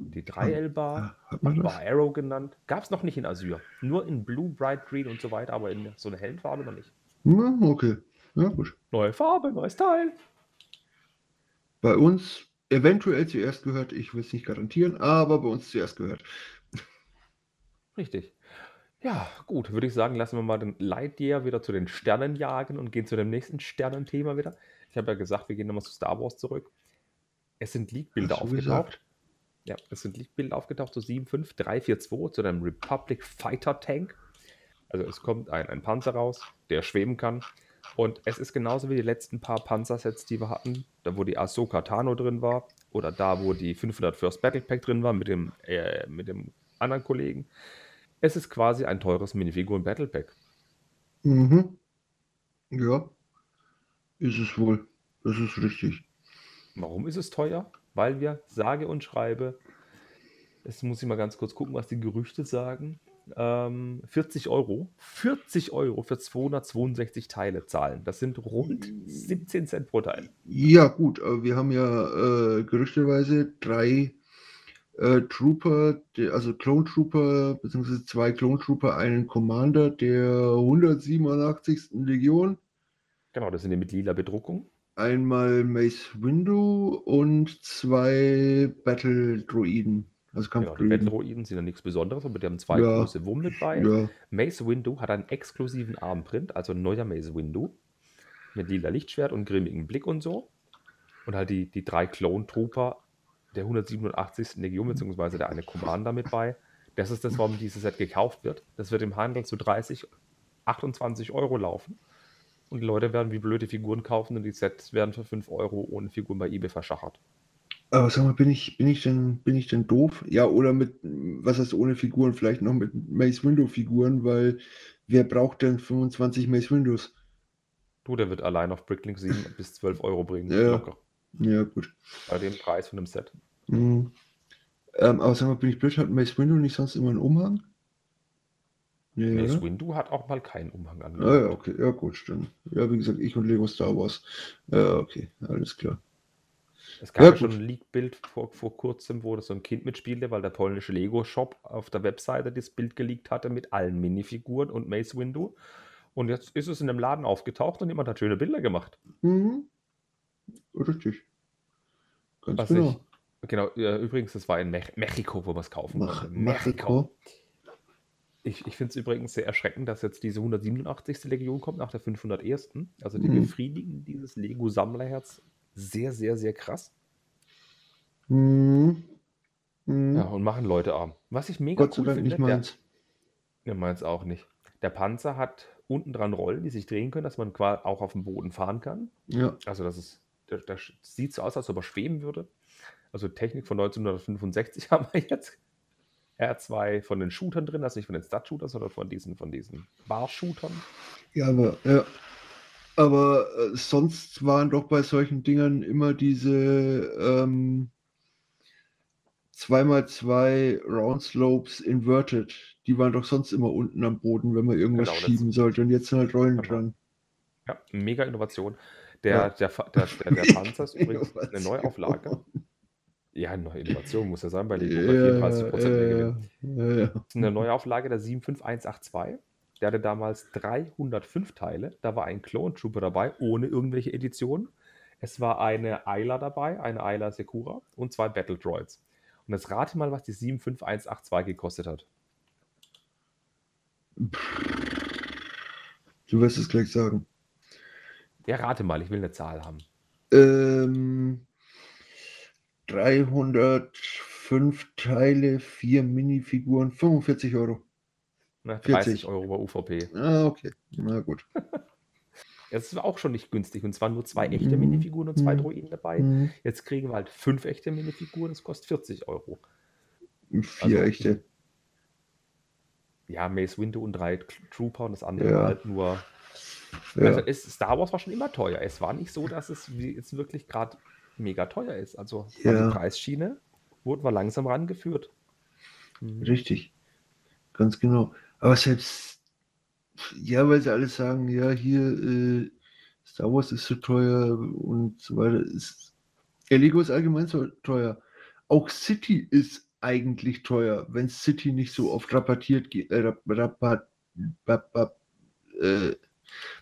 Die 3L-Bar, Bar Arrow genannt, gab es noch nicht in Azure. Nur in Blue, Bright Green und so weiter, aber in so einer hellen Farbe noch nicht. Ja, okay. Ja, gut. Neue Farbe, neues Teil. Bei uns eventuell zuerst gehört, ich will es nicht garantieren, aber bei uns zuerst gehört. Richtig. Ja, gut, würde ich sagen, lassen wir mal den Lightyear wieder zu den Sternen jagen und gehen zu dem nächsten Sternenthema wieder. Ich habe ja gesagt, wir gehen nochmal zu Star Wars zurück. Es sind Leak-Bilder aufgetaucht. Gesagt? Ja, es sind Leak-Bilder aufgetaucht zu 75342 zu einem Republic Fighter Tank. Also es kommt ein, ein Panzer raus, der schweben kann. Und es ist genauso wie die letzten paar Panzersets, die wir hatten. Da, wo die Ahsoka Tano drin war. Oder da, wo die 500 First Battle Pack drin war mit dem, äh, mit dem anderen Kollegen. Es ist quasi ein teures Minifiguren Battle Pack. Mhm. Ja, ist es wohl. Das ist richtig. Warum ist es teuer? Weil wir, sage und schreibe, jetzt muss ich mal ganz kurz gucken, was die Gerüchte sagen, ähm, 40 Euro, 40 Euro für 262 Teile zahlen. Das sind rund 17 Cent pro Teil. Ja, gut, wir haben ja äh, gerüchteweise drei äh, Trooper, der, also Clone Trooper, beziehungsweise zwei Clone Trooper, einen Commander der 187. Legion. Genau, das sind die mit lila Bedruckung. Einmal Mace Windu und zwei Battle Droiden. Also genau, die Battle Droiden sind ja nichts Besonderes, aber die haben zwei ja. große Wummen mit bei. Ja. Mace Windu hat einen exklusiven Armprint, also ein neuer Mace Windu. Mit lila Lichtschwert und grimmigem Blick und so. Und halt die, die drei Clone Trooper der 187. Legion, beziehungsweise der eine Commander mit bei. Das ist das, warum dieses Set gekauft wird. Das wird im Handel zu 30, 28 Euro laufen. Und die Leute werden wie blöde Figuren kaufen und die Sets werden für 5 Euro ohne Figuren bei eBay verschachert. Aber sag mal, bin ich, bin ich denn, bin ich denn doof? Ja, oder mit, was heißt ohne Figuren, vielleicht noch mit Mace Window Figuren, weil wer braucht denn 25 Mace Windows? Du, der wird allein auf Bricklink 7 [LAUGHS] bis 12 Euro bringen. Ja. Locker. Ja, gut. Bei dem Preis von dem Set. Mhm. Ähm, aber sag mal, bin ich blöd, hat Mace Windu nicht sonst immer einen Umhang? Nee, Mace Windu hat auch mal keinen Umhang an. Ah, ja, okay, ja gut, stimmt. Ja, wie gesagt, ich und Lego Star Wars. Ja, okay, alles klar. Es gab ja, schon ein Leak-Bild vor, vor kurzem, wo das so ein Kind mitspielte, weil der polnische Lego-Shop auf der Webseite das Bild geleakt hatte mit allen Minifiguren und Mace Windu. Und jetzt ist es in einem Laden aufgetaucht und jemand hat schöne Bilder gemacht. Mhm. Richtig. Ganz Was genau. Ich, genau, ja, übrigens, das war in Me Mexiko, wo man es kaufen konnte. Mexiko. Ich, ich finde es übrigens sehr erschreckend, dass jetzt diese 187. Legion kommt nach der 501. Also die mhm. befriedigen dieses Lego-Sammlerherz sehr, sehr, sehr krass. Mhm. Mhm. Ja, und machen Leute arm. Was ich mega Gott cool finde. Nicht meins. Der, ja, meins auch nicht. Der Panzer hat unten dran Rollen, die sich drehen können, dass man quasi auch auf dem Boden fahren kann. Ja. Also das ist, das, das sieht so aus, als ob er schweben würde. Also Technik von 1965 [LAUGHS] haben wir jetzt. R2 von den Shootern drin, also nicht von den Stud-Shootern, sondern von diesen, von diesen Bar-Shootern. Ja, aber, ja. aber äh, sonst waren doch bei solchen Dingern immer diese ähm, 2x2 Round Slopes inverted. Die waren doch sonst immer unten am Boden, wenn man irgendwas genau, schieben sollte. Und jetzt sind halt Rollen genau. dran. Ja, mega Innovation. Der, ja. der, der, der, der [LAUGHS] Panzer ist übrigens eine Neuauflage. Ja, eine neue Innovation muss ja sein, bei Lego ja, 34% ja, ja, ja. Das ist eine Neuauflage der 75182. Der hatte damals 305 Teile. Da war ein Clone Trooper dabei, ohne irgendwelche Editionen. Es war eine Ayla dabei, eine Ayla Sekura und zwei Battle Droids. Und jetzt rate mal, was die 75182 gekostet hat. Du wirst es gleich sagen. Ja, rate mal, ich will eine Zahl haben. Ähm, 305 Teile, 4 Minifiguren, 45 Euro. Na, 30 40. Euro bei UVP. Ah, okay. Na gut. [LAUGHS] Das war auch schon nicht günstig. Und zwar nur zwei echte mhm. Minifiguren und zwei mhm. Droiden dabei. Mhm. Jetzt kriegen wir halt fünf echte Minifiguren, das kostet 40 Euro. Vier also, echte. Ja, Mace Windu und drei Trooper und das andere ja. halt nur. Ja. Also es, Star Wars war schon immer teuer. Es war nicht so, dass es jetzt wirklich gerade mega teuer ist. Also ja. die Preisschiene wurden wir langsam rangeführt. Mhm. Richtig. Ganz genau. Aber selbst, ja, weil sie alle sagen, ja, hier äh, Star Wars ist so teuer und so weiter. Ist, ja, Lego ist allgemein so teuer. Auch City ist eigentlich teuer, wenn City nicht so oft rabattiert äh, rabat, rabat, äh,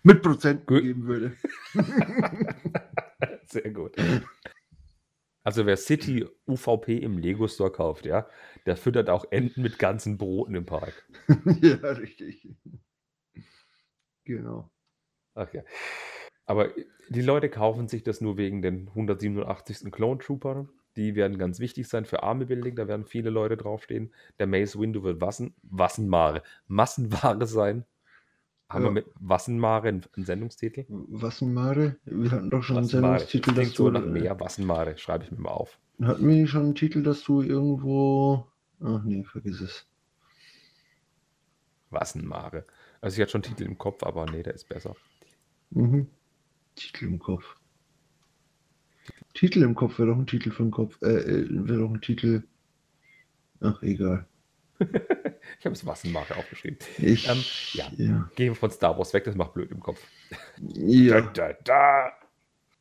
mit Prozent geben würde. [LAUGHS] Sehr gut. [LAUGHS] Also wer City UVP im Lego Store kauft, ja, der füttert auch Enten mit ganzen Broten im Park. [LAUGHS] ja, richtig. Genau. Ach ja. Aber die Leute kaufen sich das nur wegen den 187. Clone Trooper. Die werden ganz wichtig sein für Army Building. Da werden viele Leute draufstehen. Der Maze Window wird Wassen, Wassenware, Massenware sein. Haben ja. wir mit Wassenmare einen, Sendungstitel? Wassenmare? Wir hatten doch schon einen Sendungstitel. Das klingt so nach mehr Wassenmare, schreibe ich mir mal auf. Hatten wir nicht schon einen Titel, dass du irgendwo. Ach nee, vergiss es. Wassenmare. Also ich hatte schon einen Titel im Kopf, aber nee, der ist besser. Mhm. Titel im Kopf. Titel im Kopf wäre doch ein Titel für den Kopf. Äh, äh wäre doch ein Titel. Ach, egal. [LAUGHS] ich habe es Wassenmarke aufgeschrieben. Ich, ähm, ja. ja. Gehen wir von Star Wars weg, das macht blöd im Kopf. Ja. Da, da, da.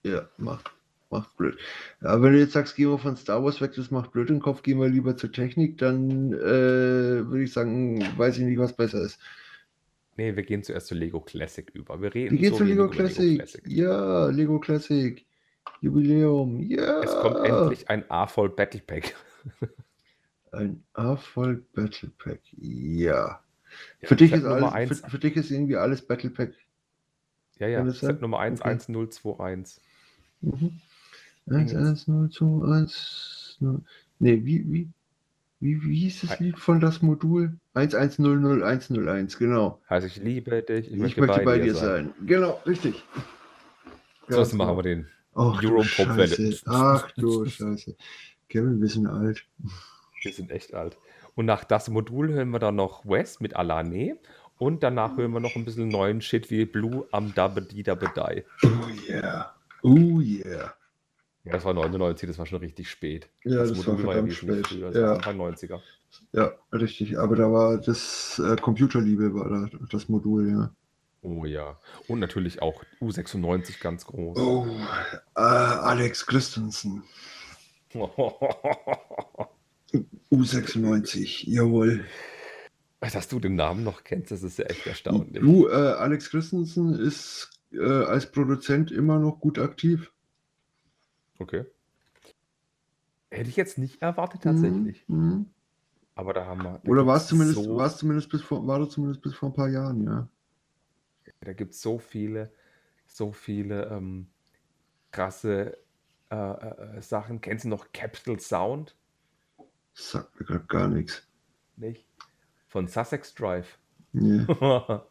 Ja, macht, macht blöd. Aber wenn du jetzt sagst, gehen wir von Star Wars weg, das macht blöd im Kopf, gehen wir lieber zur Technik, dann äh, würde ich sagen, weiß ich nicht, was besser ist. Nee, wir gehen zuerst zu Lego Classic über. Wir reden wir gehen so zu Lego Classic. Lego Classic. Ja, Lego Classic. Jubiläum. Ja. Es kommt endlich ein A-Voll Battle Pack. [LAUGHS] Ein A-Voll Battle Pack. Ja. ja für, dich ist alles, für, für, dich ist irgendwie alles Battle Pack. Ja, ja. Set Nummer 1, okay. 1021. Mhm. 11021. Nee, wie, wie, wie, wie hieß das Lied von das Modul? 1100101, genau. Also ich liebe dich, ich, ich möchte, möchte, bei, dir sein. sein. Genau, richtig. So, ja, machen wir den Euro-Pop-Welle. Ach du [LAUGHS] Scheiße. Kevin, wir sind alt. Wir sind echt alt. Und nach das Modul hören wir dann noch West mit Alane. Und danach hören wir noch ein bisschen neuen Shit wie Blue am Dabba Die. Oh yeah. Oh yeah. Ja, das war 99, das war schon richtig spät. Ja, das, das war verdammt spät. Früh, also ja. Anfang 90er. Ja, richtig. Aber da war das äh, Computerliebe, war da das Modul, ja. Oh ja. Und natürlich auch U96 ganz groß. Oh, äh, Alex Christensen. [LAUGHS] U96, jawohl. Dass du den Namen noch kennst, das ist ja echt erstaunlich. Du, äh, Alex Christensen ist äh, als Produzent immer noch gut aktiv. Okay. Hätte ich jetzt nicht erwartet tatsächlich. Mhm. Aber da haben wir. Oder war es zumindest, so, war's zumindest bis vor, war zumindest bis vor ein paar Jahren, ja. Da gibt es so viele, so viele ähm, krasse äh, äh, Sachen. Kennst du noch Capital Sound? Sagt mir gerade gar nichts. Nicht? Von Sussex Drive. Nee. [LAUGHS]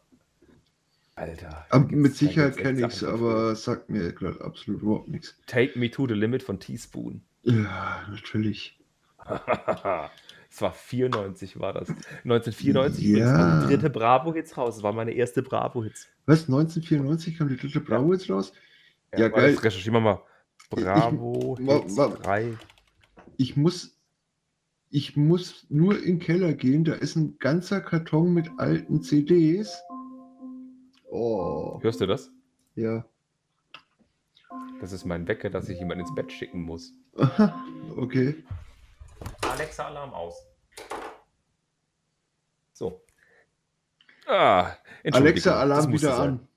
Alter. Aber mit Sicherheit kenne ich es, aber sagt mir gerade absolut überhaupt nichts. Take Me to the Limit von Teaspoon. Ja, natürlich. [LAUGHS] Es war 94 war das. 1994 ja. kam die dritte Bravo-Hits raus. Das war meine erste Bravo-Hits. Was? 1994 kam die dritte Bravo-Hits raus? Ja, ja geil. Recherchieren wir mal. Bravo-Hits 3. Ich muss, ich muss nur in den Keller gehen. Da ist ein ganzer Karton mit alten CDs. Oh. Hörst du das? Ja. Das ist mein Wecker, dass ich jemanden ins Bett schicken muss. [LAUGHS] okay. Alexa Alarm aus. So. Ah, Alexa Alarm wieder an.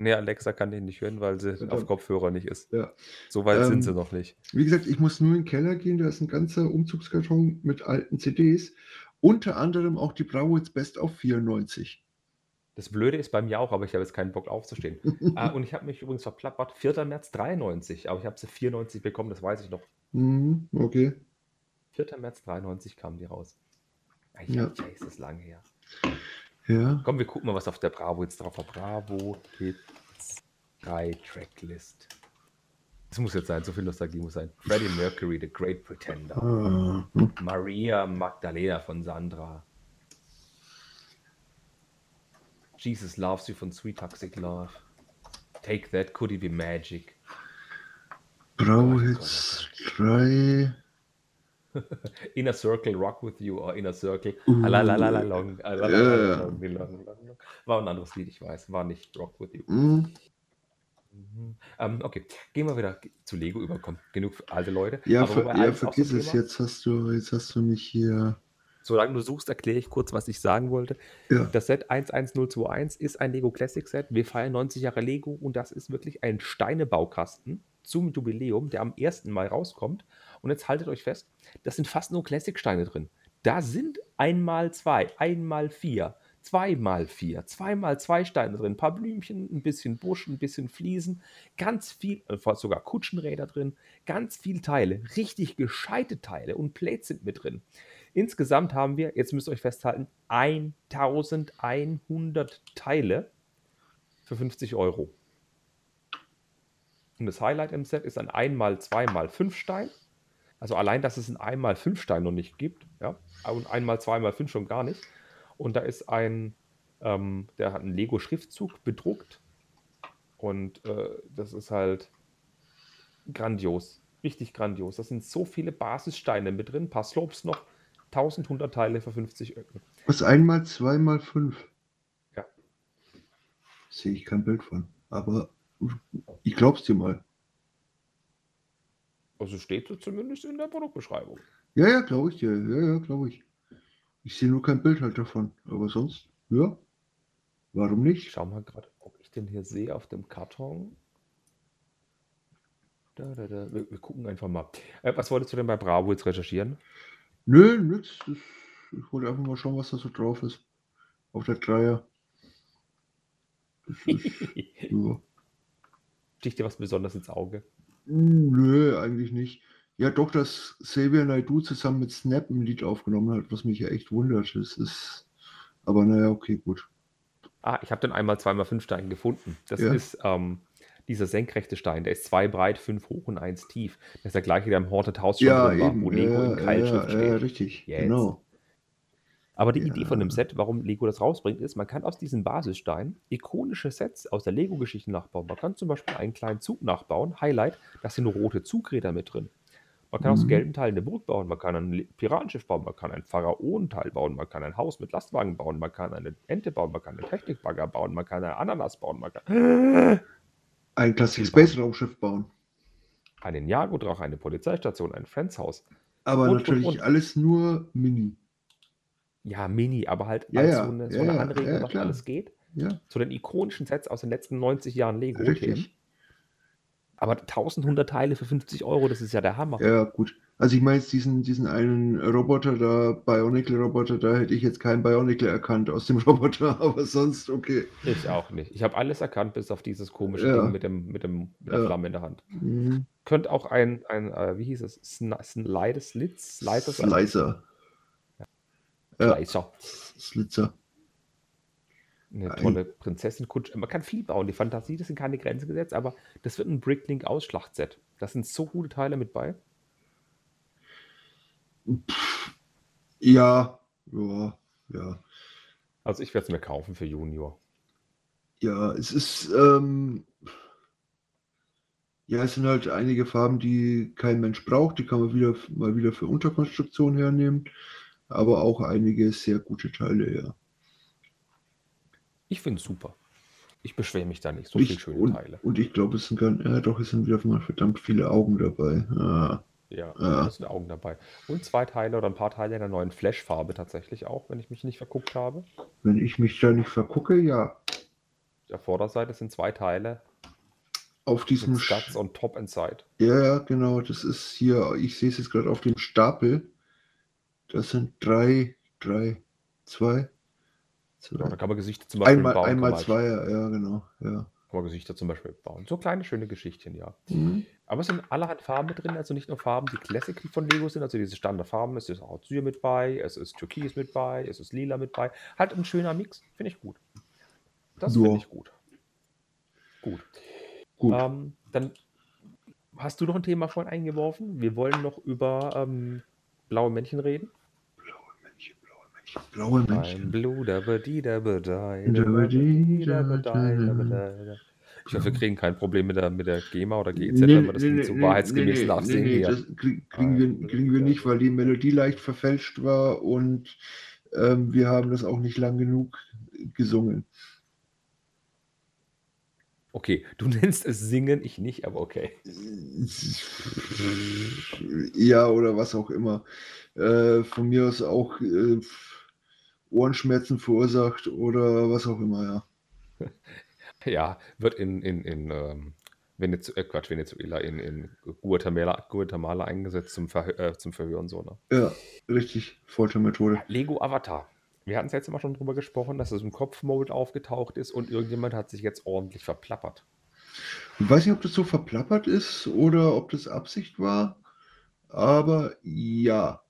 Nee, Alexa kann den nicht hören, weil sie ja. auf Kopfhörer nicht ist. Ja. So weit ähm, sind sie noch nicht. Wie gesagt, ich muss nur in den Keller gehen, da ist ein ganzer Umzugskarton mit alten CDs. Unter anderem auch die Brauwitz Best auf 94. Das Blöde ist bei mir auch, aber ich habe jetzt keinen Bock aufzustehen. [LAUGHS] ah, und ich habe mich übrigens verplappert. 4. März 93, aber ich habe sie 94 bekommen, das weiß ich noch. Mhm, okay. 4. März 93 kamen die raus. Ich ja. Hab, ist das lange her. Ja. Komm, wir gucken mal, was auf der Bravo jetzt drauf war. Bravo Hits 3 Tracklist. Das muss jetzt sein, so viel Nostalgie muss sein. Freddie Mercury, The Great Pretender. Ah. Maria Magdalena von Sandra. Jesus Loves You von Sweet Toxic Love. Take That, Could It Be Magic. Bravo Hits 3. [LAUGHS] Inner Circle Rock with You or Inner Circle. Uh, long, War ein anderes Lied, ich weiß. War nicht Rock with You. Mm. Mhm. Ähm, okay, gehen wir wieder zu Lego über. Komm, genug alte Leute. Ja, ver ja vergiss es. Jetzt hast, du, jetzt hast du mich hier. Solange du suchst, erkläre ich kurz, was ich sagen wollte. Ja. Das Set 11021 ist ein Lego Classic Set. Wir feiern 90 Jahre Lego und das ist wirklich ein Steinebaukasten zum Jubiläum, der am 1. Mai rauskommt. Und jetzt haltet euch fest, das sind fast nur Classic-Steine drin. Da sind einmal zwei, einmal vier, zweimal vier, zweimal zwei Steine drin, ein paar Blümchen, ein bisschen Busch, ein bisschen Fliesen, ganz viel, äh, sogar Kutschenräder drin, ganz viel Teile, richtig gescheite Teile und Plates sind mit drin. Insgesamt haben wir, jetzt müsst ihr euch festhalten, 1100 Teile für 50 Euro. Und das Highlight im Set ist ein 1x2x5 Stein also allein, dass es ein einmal fünf Stein noch nicht gibt, ja, und einmal zweimal fünf schon gar nicht. Und da ist ein, ähm, der hat einen Lego-Schriftzug bedruckt. Und äh, das ist halt grandios, richtig grandios. Da sind so viele Basissteine mit drin, ein paar Slopes noch, 1100 Teile für 50 Euro. Was einmal, zweimal fünf? Ja. Sehe ich kein Bild von. Aber ich glaub's dir mal. Also steht so zumindest in der Produktbeschreibung. Ja, ja, glaube ich dir. Ja, ja, glaube ich. Ich sehe nur kein Bild halt davon. Aber sonst, ja. Warum nicht? Ich schau mal gerade, ob ich den hier sehe auf dem Karton. Da, da, da. Wir, wir gucken einfach mal. Äh, was wolltest du denn bei Bravo jetzt recherchieren? Nö, nix. Das, ich wollte einfach mal schauen, was da so drauf ist. Auf der Dreier. Das ist, [LAUGHS] ja. Sticht dir was besonders ins Auge? Nö, eigentlich nicht. Ja, doch, dass Xavier Naidoo zusammen mit Snap ein Lied aufgenommen hat, was mich ja echt wundert. Das ist, aber naja, okay, gut. Ah, ich habe den einmal zweimal fünf Stein gefunden. Das ja. ist ähm, dieser senkrechte Stein. Der ist zwei breit, fünf hoch und eins tief. Das ist der gleiche, der im Haunted House schon ja, war, wo Lego ja, in Keilschrift ja, steht. Ja, richtig, Jetzt. genau. Aber die ja. Idee von dem Set, warum Lego das rausbringt, ist, man kann aus diesen Basissteinen ikonische Sets aus der Lego-Geschichte nachbauen. Man kann zum Beispiel einen kleinen Zug nachbauen. Highlight, da sind rote Zugräder mit drin. Man kann mhm. aus gelben Teilen eine Burg bauen, man kann ein Piratenschiff bauen, man kann ein Pharaonenteil bauen, man kann ein Haus mit Lastwagen bauen, man kann eine Ente bauen, man kann einen Technikbagger bauen, man kann eine Ananas bauen, man kann. Ein klassisches Space Raumschiff bauen. Einen Jagodrach, eine Polizeistation, ein Friends-Haus. Aber und, natürlich und, und. alles nur Mini. Ja, Mini, aber halt ja, als ja, so eine, so eine Anregung, was alles geht. Ja, Zu den ikonischen Sets aus den letzten 90 Jahren Lego. richtig. Aber 1100 Teile für 50 Euro, das ist ja der Hammer. Ja, gut. Also ich meine jetzt diesen, diesen einen Roboter da, Bionicle-Roboter, da hätte ich jetzt keinen Bionicle erkannt aus dem [LAUGHS] Roboter, aber sonst okay. Ich auch nicht. Ich habe alles erkannt, bis auf dieses komische Ja. Ding mit, dem, mit, dem, mit der Ja. Flamme in der Hand. Mhm. Könnte auch ein, ein äh, wie hieß es, Sn- Slider Slitz? Slicer? Slicer. Ja, Slicer. Slitzer. Eine Ei. tolle Prinzessin-Kutsche. Man kann viel bauen. Die Fantasie, das sind keine Grenzen gesetzt, aber das wird ein Bricklink-Ausschlachtset. Da sind so gute Teile mit bei. Ja, ja, ja. Also ich werde es mir kaufen für Junior. Ja, es ist, ähm, ja, es sind halt einige Farben, die kein Mensch braucht, die kann man wieder mal wieder für Unterkonstruktion hernehmen, aber auch einige sehr gute Teile, ja. Ich finde es super. Ich beschwere mich da nicht. So viele Ich, schöne und, Teile. und ich glaube, es sind gar, ja doch, es sind wieder mal verdammt viele Augen dabei. Ah, Ja, Ja. da sind Augen dabei. Und zwei Teile oder ein paar Teile in der neuen Flash-Farbe tatsächlich auch, wenn ich mich nicht verguckt habe. wenn ich mich da nicht vergucke, ja, der Vorderseite sind zwei Teile auf diesem, Stats und Top and Side. ja, ja, genau, das ist hier, ich sehe es jetzt gerade auf dem Stapel, das sind drei, drei, zwei, Ja, da zwei, kann man Gesichter zum Beispiel einmal, bauen. einmal Zweier, ja, genau, ja. Kann man Gesichter zum Beispiel bauen. So kleine, schöne Geschichtchen, ja. Mhm. Aber es sind allerhand Farben mit drin, also nicht nur Farben, die Classic von Lego sind, also diese Standardfarben. Es ist auch Azuр mit bei, es ist Türkis mit bei, es ist Lila mit bei. Halt ein schöner Mix, finde ich gut. Das finde ich gut. Gut. Gut. Ähm, dann hast du noch ein Thema vorhin eingeworfen. Wir wollen noch über ähm, blaue Männchen reden. Blaue Männchen. Blue, dabadai. Ich hoffe, wir kriegen kein Problem mit der, mit der GEMA oder GEZ, Nee, wenn wir das nee, so nee, wahrheitsgemäß nee, nachsehen nee, das krieg, kriegen, wir, kriegen wir nicht, weil die Melodie leicht verfälscht war und ähm, wir haben das auch nicht lang genug gesungen. Okay, du [LAUGHS] nennst es Singen, ich nicht, aber okay. Ja, oder was auch immer. Äh, von mir aus auch äh, Ohrenschmerzen verursacht oder was auch immer, ja. [LAUGHS] Ja, wird in, in, in ähm, Venezu äh, Quatsch, Venezuela, in, in Guatemala, Guatemala eingesetzt zum, Verhö äh, zum Verhören so, ne? Ja, richtig, Foltermethode. Lego Avatar. Wir hatten es jetzt immer schon drüber gesprochen, dass es im Kopfmode aufgetaucht ist und irgendjemand hat sich jetzt ordentlich verplappert. Ich weiß nicht, ob das so verplappert ist oder ob das Absicht war, aber ja.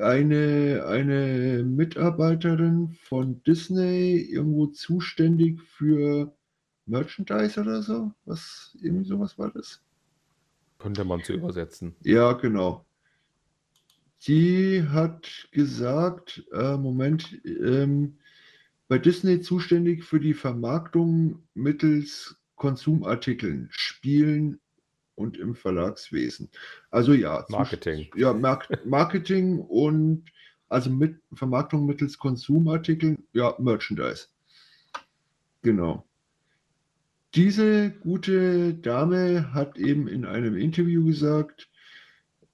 Eine, eine Mitarbeiterin von Disney irgendwo zuständig für Merchandise oder so? Was, irgendwie sowas war das? Könnte man zu übersetzen. Ja, genau. Die hat gesagt, äh, Moment, ähm, bei Disney zuständig für die Vermarktung mittels Konsumartikeln, Spielen und im Verlagswesen. Also ja, Marketing. Ja, Mark Marketing und also mit Vermarktung mittels Konsumartikeln, ja, Merchandise. Genau. Diese gute Dame hat eben in einem Interview gesagt,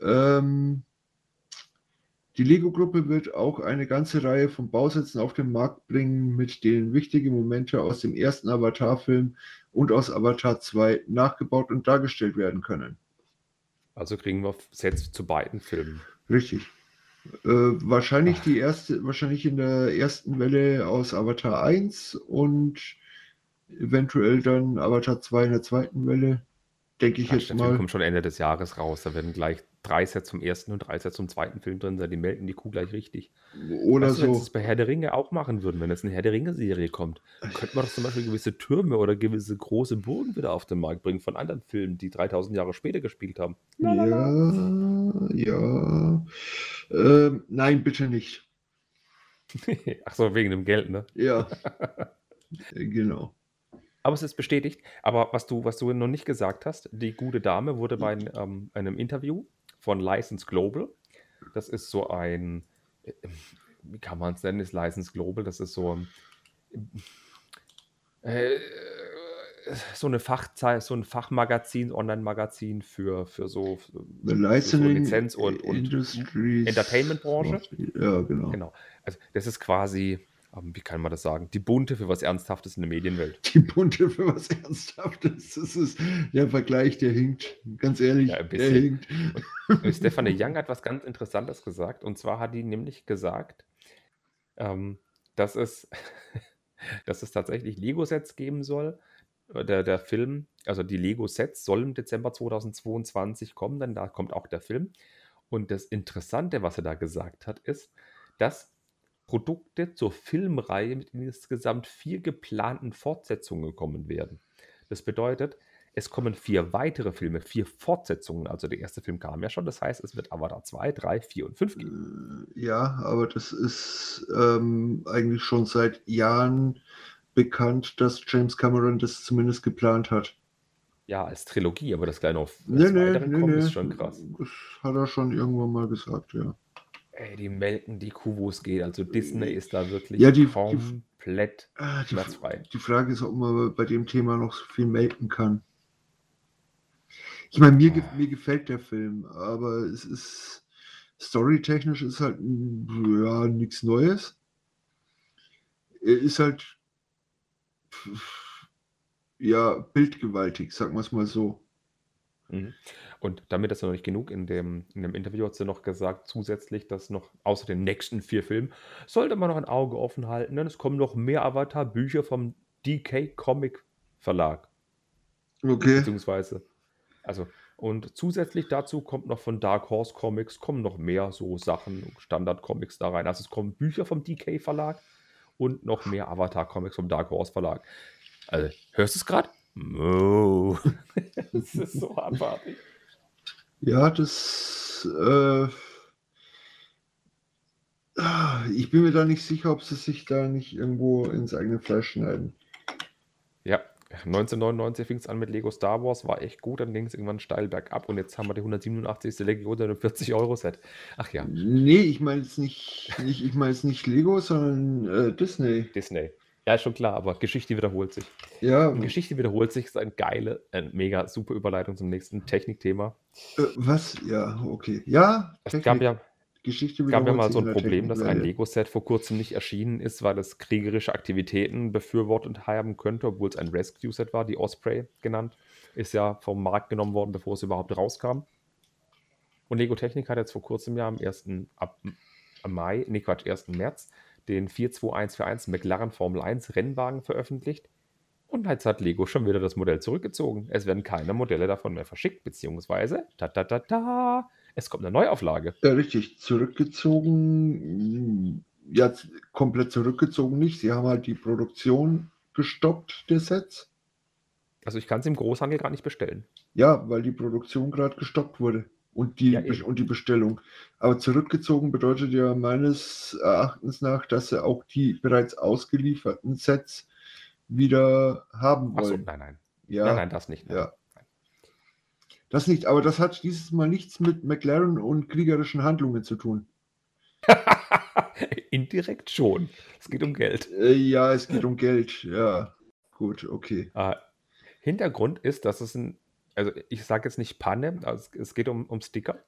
ähm, die Lego-Gruppe wird auch eine ganze Reihe von Bausätzen auf den Markt bringen, mit denen wichtige Momente aus dem ersten Avatar-Film und aus Avatar 2 nachgebaut und dargestellt werden können. Also kriegen wir Sets zu beiden Filmen. Richtig. Äh, wahrscheinlich die erste, wahrscheinlich in der ersten Welle aus Avatar 1 und eventuell dann Avatar 2 in der zweiten Welle. Denke ich jetzt der Film mal. kommt schon Ende des Jahres raus. Da werden gleich drei Sets zum ersten und drei Sets zum zweiten Film drin sein. Die melden die Kuh gleich richtig. Oder Weißt du, wenn sie so. es bei Herr der Ringe auch machen würden, wenn jetzt eine Herr der Ringe-Serie kommt, könnte man doch zum Beispiel gewisse Türme oder gewisse große Burgen wieder auf den Markt bringen von anderen Filmen, die 3000 Jahre später gespielt haben. Ja, ja. Ähm, nein, bitte nicht. [LAUGHS] Ach so, wegen dem Geld, ne? Ja. [LAUGHS] genau. Aber es ist bestätigt. Aber was du, was du noch nicht gesagt hast, die gute Dame wurde bei ähm, einem Interview von License Global, das ist so ein, äh, wie kann man es nennen, ist License Global, das ist so, äh, so eine Fachzeit, so ein Fachmagazin, Online-Magazin für, für so, für so Lizenz und, und Entertainment-Branche. Ja, genau. Genau. Also das ist quasi, ähm, wie kann man das sagen, die bunte für was Ernsthaftes in der Medienwelt. Die bunte für was Ernsthaftes. Das ist der Vergleich, der hinkt. Ganz ehrlich, ja, der hinkt. Und, Stefanie Young hat was ganz Interessantes gesagt. Und zwar hat die nämlich gesagt, ähm, dass, es, [LAUGHS] dass es tatsächlich Lego-Sets geben soll, der, der Film, also die Lego-Sets soll im Dezember 2022 kommen, denn da kommt auch der Film. Und das Interessante, was er da gesagt hat, ist, dass Produkte zur Filmreihe mit insgesamt vier geplanten Fortsetzungen kommen werden. Das bedeutet, es kommen vier weitere Filme, vier Fortsetzungen. Also der erste Film kam ja schon, das heißt, es wird Avatar 2, 3, 4 und 5 geben. Äh, ja, aber das ist ähm, eigentlich schon seit Jahren bekannt, dass James Cameron das zumindest geplant hat. Ja, als Trilogie, aber das gleich noch nee, nee, nee, kommt, nee. ist schon krass. Das hat er schon irgendwann mal gesagt, ja. Ey, die melken die Kuh, wo es geht. Also Disney ist da wirklich ja, die, komplett die, ah, die, schmerzfrei. Die Frage ist, ob man bei dem Thema noch so viel melken kann. Ich meine, mir, ah. mir gefällt der Film, aber es ist storytechnisch ist halt ja nichts Neues. Er ist halt ja, bildgewaltig, sagen wir es mal so. Mhm. Und damit ist ja noch nicht genug, in dem, in dem Interview hat sie noch gesagt, zusätzlich, dass noch außer den nächsten vier Filmen sollte man noch ein Auge offen halten, denn es kommen noch mehr Avatar-Bücher vom DK Comic Verlag. Okay. Beziehungsweise, also, und zusätzlich dazu kommt noch von Dark Horse Comics, kommen noch mehr so Sachen, Standard-Comics da rein. Also es kommen Bücher vom DK Verlag und noch mehr Avatar-Comics vom Dark Horse Verlag. Also, hörst du es gerade? Mo. [LAUGHS] das ist so abartig. Ja, das. Äh, ich bin mir da nicht sicher, ob sie sich da nicht irgendwo ins eigene Fleisch schneiden. 1999 fing es an mit Lego Star Wars, war echt gut, dann ging es irgendwann steil bergab und jetzt haben wir die 187. Lego unter einem 40-Euro-Set. Ach ja. Nee, ich meine jetzt nicht, nicht, ich meine jetzt nicht Lego, sondern äh, Disney. Disney. Ja, ist schon klar, aber Geschichte wiederholt sich. Ja. Und Geschichte wiederholt sich, ist eine geile, eine mega super Überleitung zum nächsten Technikthema. Äh, was? Ja, okay. Ja, es gab ja Geschichte gab ja mal so ein Problem, dass ein Lego-Set vor kurzem nicht erschienen ist, weil es kriegerische Aktivitäten befürwortet haben könnte, obwohl es ein Rescue-Set war, die Osprey genannt. Ist ja vom Markt genommen worden, bevor es überhaupt rauskam. Und Lego Technik hat jetzt vor kurzem ja am 1. Ab, Mai, nee Quatsch, 1. März, den 42141 McLaren Formel 1 Rennwagen veröffentlicht. Und jetzt hat Lego schon wieder das Modell zurückgezogen. Es werden keine Modelle davon mehr verschickt, beziehungsweise, ta ta ta ta, es kommt eine Neuauflage. Ja, richtig. Zurückgezogen, ja, komplett zurückgezogen nicht. Sie haben halt die Produktion gestoppt der Sets. Also ich kann es im Großhandel gar nicht bestellen. Ja, weil die Produktion gerade gestoppt wurde. Und die, ja, und die Bestellung. Aber zurückgezogen bedeutet ja meines Erachtens nach, dass sie auch die bereits ausgelieferten Sets wieder haben wollen. Ach so, nein, nein. Ja, nein, nein, das nicht. Nein. Ja. Das nicht, aber das hat dieses Mal nichts mit McLaren und kriegerischen Handlungen zu tun. [LAUGHS] Indirekt schon. Es geht um Geld. Äh, ja, es geht um Geld. Ja, gut, okay. Ah, Hintergrund ist, dass es ein, also ich sage jetzt nicht Panne, also es geht um, um Sticker.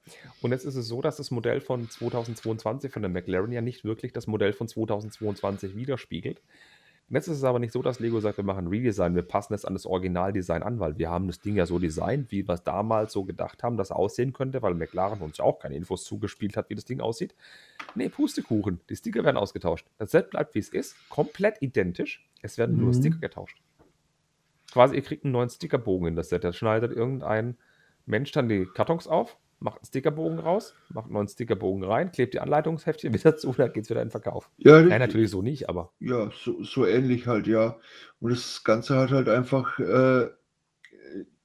Und jetzt ist es so, dass das Modell von 2022 von der McLaren ja nicht wirklich das Modell von 2022 widerspiegelt. Und jetzt ist es aber nicht so, dass Lego sagt, wir machen Redesign, wir passen es an das Originaldesign an, weil wir haben das Ding ja so designt, wie wir es damals so gedacht haben, dass es aussehen könnte, weil McLaren uns ja auch keine Infos zugespielt hat, wie das Ding aussieht. Nee, Pustekuchen. Die Sticker werden ausgetauscht. Das Set bleibt, wie es ist, komplett identisch. Es werden mhm. nur Sticker getauscht. Quasi, ihr kriegt einen neuen Stickerbogen in das Set. Da schneidet irgendein Mensch dann die Kartons auf macht einen Stickerbogen raus, macht einen neuen Stickerbogen rein, klebt die Anleitungsheftchen [LAUGHS] wieder zu, dann geht es wieder in den Verkauf. Ja, Nein, natürlich so nicht, aber. Ja, so, so, ähnlich halt, ja. Und das Ganze hat halt einfach äh,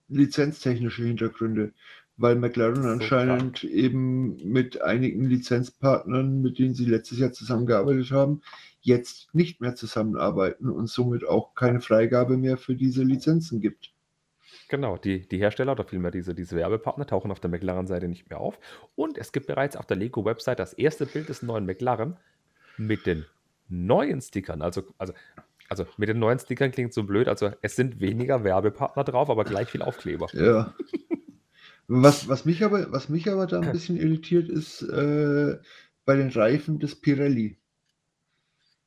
lizenztechnische Hintergründe, weil McLaren so anscheinend krank. eben mit einigen Lizenzpartnern, mit denen sie letztes Jahr zusammengearbeitet haben, jetzt nicht mehr zusammenarbeiten und somit auch keine Freigabe mehr für diese Lizenzen gibt. Genau, die, die Hersteller oder vielmehr diese, diese Werbepartner tauchen auf der McLaren-Seite nicht mehr auf. Und es gibt bereits auf der Lego-Website das erste Bild des neuen McLaren mit den neuen Stickern. Also, also, also mit den neuen Stickern klingt so blöd. Also es sind weniger Werbepartner drauf, aber gleich viel Aufkleber. Ja. Was, was, mich, aber, was mich aber da ein bisschen irritiert ist, äh, bei den Reifen des Pirelli.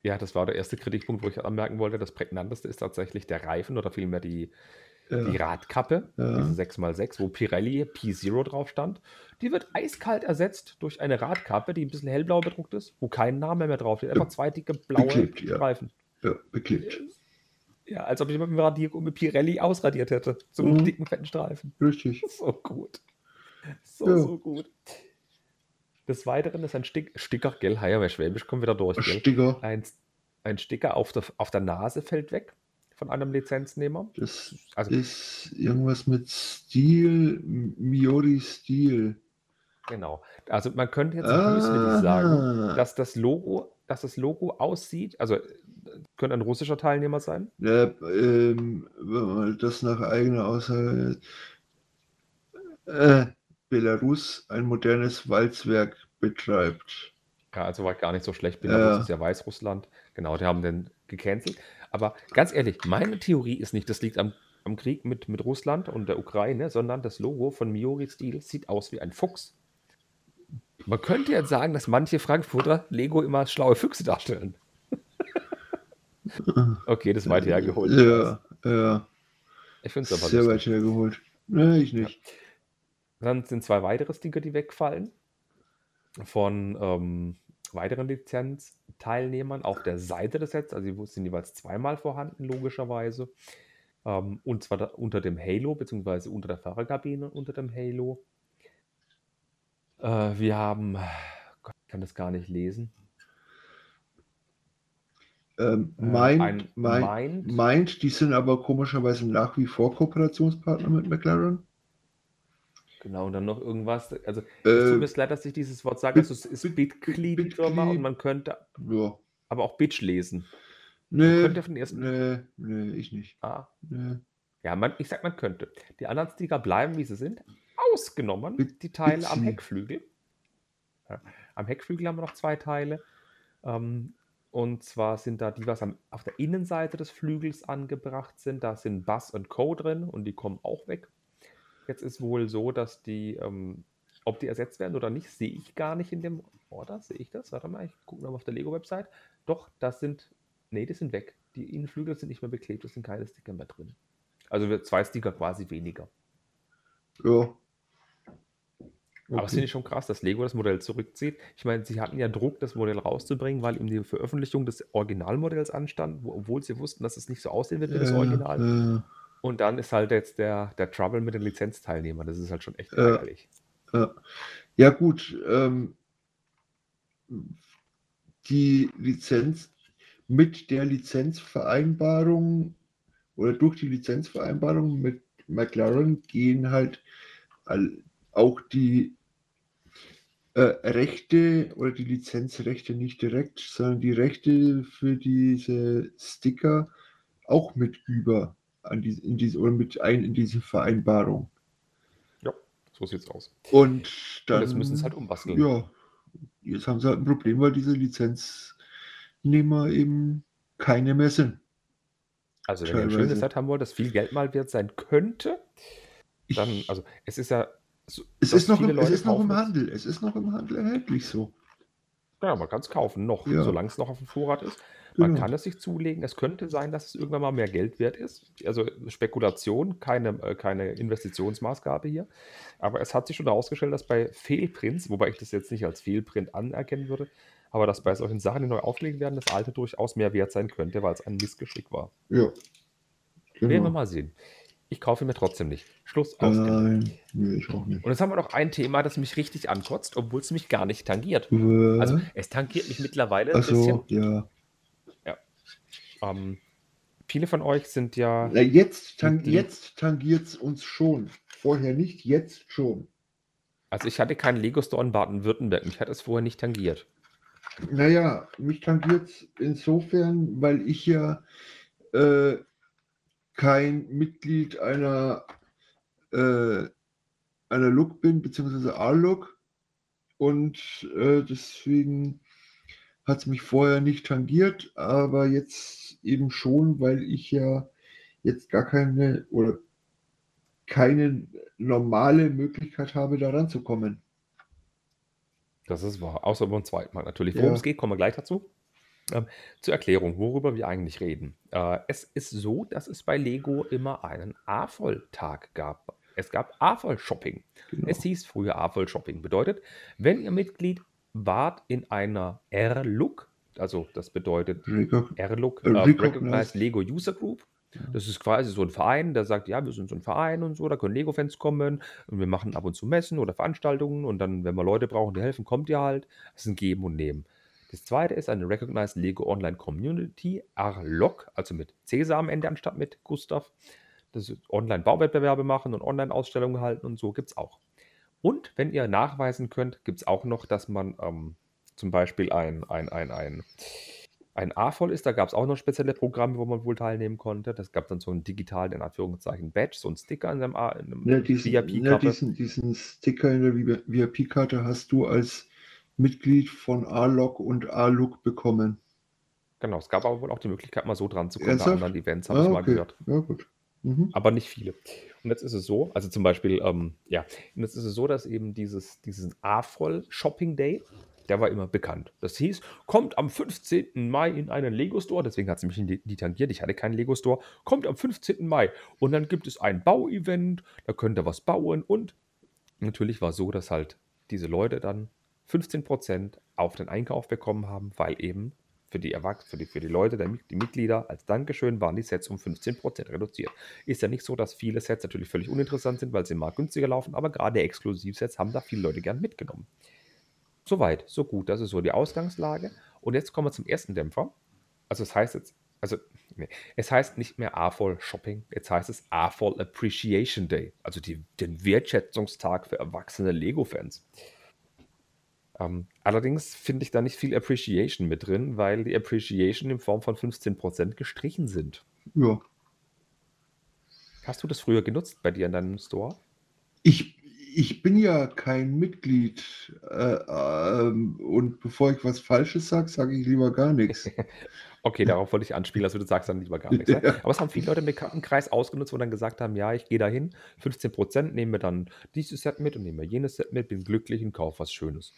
Ja, das war der erste Kritikpunkt, wo ich anmerken wollte. Das prägnanteste ist tatsächlich der Reifen oder vielmehr die, ja. die Radkappe, ja. diese 6x6, wo Pirelli P0 drauf stand. Die wird eiskalt ersetzt durch eine Radkappe, die ein bisschen hellblau bedruckt ist, wo kein Name mehr drauf steht. Einfach zwei dicke blaue beklebt, ja. Reifen. Ja, beklebt. Ja, als ob ich mit dem Radiergummi Pirelli ausradiert hätte. So einen mhm. dicken, fetten Streifen. Richtig. [LAUGHS] So gut. So, so gut. Des Weiteren ist ein Stick, Sticker, gell, Heier, wer Schwäbisch kommt wieder durch. Gell? Sticker. Ein, ein Sticker auf der, auf der Nase fällt weg von einem Lizenznehmer. Das also, ist irgendwas mit Stil, Miori Stil. Genau. Also man könnte jetzt ah. böswillig sagen, dass das Logo, dass das Logo aussieht, also könnte ein russischer Teilnehmer sein. Ja, ähm, das nach eigener Aussage. Äh, Belarus ein modernes Walzwerk betreibt. Ja, also war gar nicht so schlecht. Belarus ja. ist ja Weißrussland. Genau, die haben den gecancelt. Aber ganz ehrlich, meine Theorie ist nicht, das liegt am, am Krieg mit, mit Russland und der Ukraine, sondern das Logo von Miori Steel sieht aus wie ein Fuchs. Man könnte jetzt sagen, dass manche Frankfurter Lego immer schlaue Füchse darstellen. [LAUGHS] okay, das ist weit hergeholt. Ja, ja. Ich finde es aber Sehr lustig. weit hergeholt. Nee, ich nicht. Ja. Dann sind zwei weitere Sticker, die wegfallen. Von ähm, weiteren Lizenzteilnehmern auf der Seite des Sets. Also die sind jeweils zweimal vorhanden, logischerweise. Ähm, und zwar da, unter dem Halo, beziehungsweise unter der Fahrerkabine unter dem Halo. Äh, wir haben, Gott, ich kann das gar nicht lesen. Ähm, äh, meint, meint, meint, die sind aber komischerweise nach wie vor Kooperationspartner mit McLaren. Genau, und dann noch irgendwas. Also, es tut mir leid, dass ich dieses Wort sage. Also, es ist Bitclean-Firma und man könnte ja. aber auch Bitch lesen. Nee, könnte von ersten... nee, nee, ich nicht. Ah. Nee. Ja, man, ich sag, man könnte. Die anderen Sticker bleiben, wie sie sind. Ausgenommen Bit die Teile am Heckflügel. Ja, am Heckflügel haben wir noch zwei Teile. Ähm, und zwar sind da die, was am, auf der Innenseite des Flügels angebracht sind. Da sind Bass und Co. drin und die kommen auch weg. Jetzt ist wohl so, dass die, ähm, ob die ersetzt werden oder nicht, sehe ich gar nicht in dem Order. Sehe ich das? Warte mal, ich gucke nochmal auf der Lego-Website. Doch, das sind, nee, die sind weg. Die Innenflügel sind nicht mehr beklebt, es sind keine Sticker mehr drin. Also zwei Sticker quasi weniger. Ja. Okay. Aber es finde ich schon krass, dass Lego das Modell zurückzieht. Ich meine, sie hatten ja Druck, das Modell rauszubringen, weil ihm die Veröffentlichung des Originalmodells anstand, wo, obwohl sie wussten, dass es nicht so aussehen wird wie das Original. Äh, und dann ist halt jetzt der, der Trouble mit den Lizenzteilnehmern. Das ist halt schon echt äh, ärgerlich. Äh, ja, gut. Ähm, die Lizenz mit der Lizenzvereinbarung oder durch die Lizenzvereinbarung mit McLaren gehen halt auch die äh, Rechte oder die Lizenzrechte nicht direkt, sondern die Rechte für diese Sticker auch mit über an die, in diese, oder mit ein in diese Vereinbarung. Ja, so sieht es aus. Und dann. Und jetzt müssen es halt umbasteln. Ja, jetzt haben sie halt ein Problem, weil diese Lizenznehmer eben keine mehr sind. Also, wenn ihr ein schönes Set haben wollt, das viel Geld mal wert sein könnte, dann, ich, also, es ist ja. So, es ist, noch im, es ist noch im Handel. Es ist noch im Handel erhältlich so. Ja, man kann es kaufen, noch, ja. solange es noch auf dem Vorrat ist. Man genau. kann es sich zulegen. Es könnte sein, dass es irgendwann mal mehr Geld wert ist. Also Spekulation, keine, äh, keine Investitionsmaßgabe hier. Aber es hat sich schon herausgestellt, dass bei Fehlprints, wobei ich das jetzt nicht als Fehlprint anerkennen würde, aber dass bei solchen Sachen, die neu aufgelegt werden, das alte durchaus mehr wert sein könnte, weil es ein Missgeschick war. Ja. Genau. Werden wir mal sehen. Ich kaufe ihn mir trotzdem nicht. Schluss aus. Nein, nee, ich auch nicht. Und jetzt haben wir noch ein Thema, das mich richtig ankotzt, obwohl es mich gar nicht tangiert. Äh, also es tangiert mich mittlerweile ein bisschen. Ja. Ähm, viele von euch sind ja. Na, jetzt, tang jetzt tangiert es uns schon. Vorher nicht, jetzt schon. Also ich hatte keinen Lego Store in Baden-Württemberg. Mich hat es vorher nicht tangiert. Naja, mich tangiert es insofern, weil ich ja äh, kein Mitglied einer, äh, einer Look bin, beziehungsweise A-Look. Und äh, deswegen hat es mich vorher nicht tangiert, aber jetzt eben schon, weil ich ja jetzt gar keine oder keine normale Möglichkeit habe, da ranzukommen. Das ist wahr, außer beim zweiten Mal natürlich. Worum ja. es geht, kommen wir gleich dazu. Ähm, zur Erklärung, worüber wir eigentlich reden. Äh, es ist so, dass es bei Lego immer einen A-Voll-Tag gab. Es gab A-Voll-Shopping. Genau. Es hieß früher A-Voll-Shopping. Bedeutet, wenn ihr Mitglied wart in einer R-Look, also das bedeutet R-Look, äh, Recognized Lego User Group, das ist quasi so ein Verein, der sagt, ja, wir sind so ein Verein und so, da können Lego-Fans kommen und wir machen ab und zu Messen oder Veranstaltungen und dann, wenn wir Leute brauchen, die helfen, kommt ihr halt. Das ist ein Geben und Nehmen. Das zweite ist eine Recognized Lego Online Community, RLOC, also mit Cäsar am Ende anstatt mit Gustav. Das ist Online-Bauwettbewerbe machen und Online-Ausstellungen halten und so gibt es auch. Und wenn ihr nachweisen könnt, gibt es auch noch, dass man ähm, zum Beispiel ein, ein, ein, ein ein A-Voll ist, da gab es auch noch spezielle Programme, wo man wohl teilnehmen konnte. Das gab dann so einen digitalen, in Anführungszeichen, Badge, so einen Sticker in einem, ja, VIP-Karte. Ja, diesen, diesen Sticker in der VIP-Karte hast du als Mitglied von A-Log und A-Look bekommen. Genau, es gab aber wohl auch die Möglichkeit, mal so dran zu kommen. Bei anderen Events habe ah, ich mal okay. gehört. Ja, gut. Mhm. Aber nicht viele. Und jetzt ist es so, also zum Beispiel, ähm, ja, und jetzt ist es so, dass eben dieses, diesen A-Voll Shopping Day, der war immer bekannt. Das hieß, kommt am 15. Mai in einen Lego-Store, deswegen hat es mich nie tangiert, ich hatte keinen Lego-Store, kommt am 15. Mai und dann gibt es ein Bauevent, da könnt ihr was bauen und natürlich war es so, dass halt diese Leute dann 15% auf den Einkauf bekommen haben, weil eben für die Erwachsenen, für die, für die Leute, die Mitglieder, als Dankeschön waren die Sets um 15% reduziert. Ist ja nicht so, dass viele Sets natürlich völlig uninteressant sind, weil sie mal günstiger laufen, aber gerade Exklusivsets haben da viele Leute gern mitgenommen. Soweit, so gut. Das ist so die Ausgangslage. Und jetzt kommen wir zum ersten Dämpfer. Also es heißt jetzt, also nee, es heißt nicht mehr AFOL Shopping, jetzt heißt es AFOL Appreciation Day, also die, den Wertschätzungstag für erwachsene Lego-Fans. Ähm, allerdings finde ich da nicht viel Appreciation mit drin, weil die Appreciation in Form von 15% gestrichen sind. Ja. Hast du das früher genutzt bei dir in deinem Store? Ich ich bin ja kein Mitglied äh, ähm, und bevor ich was Falsches sage, sage ich lieber gar nichts. [LAUGHS] okay, darauf wollte ich anspielen, also du sagst dann lieber gar nichts. [LAUGHS] Ja. Aber es haben viele Leute im Bekanntenkreis ausgenutzt, wo dann gesagt haben, ja, ich gehe da hin, 15% nehmen wir dann dieses Set mit und nehmen wir jenes Set mit, bin glücklich und kaufe was Schönes.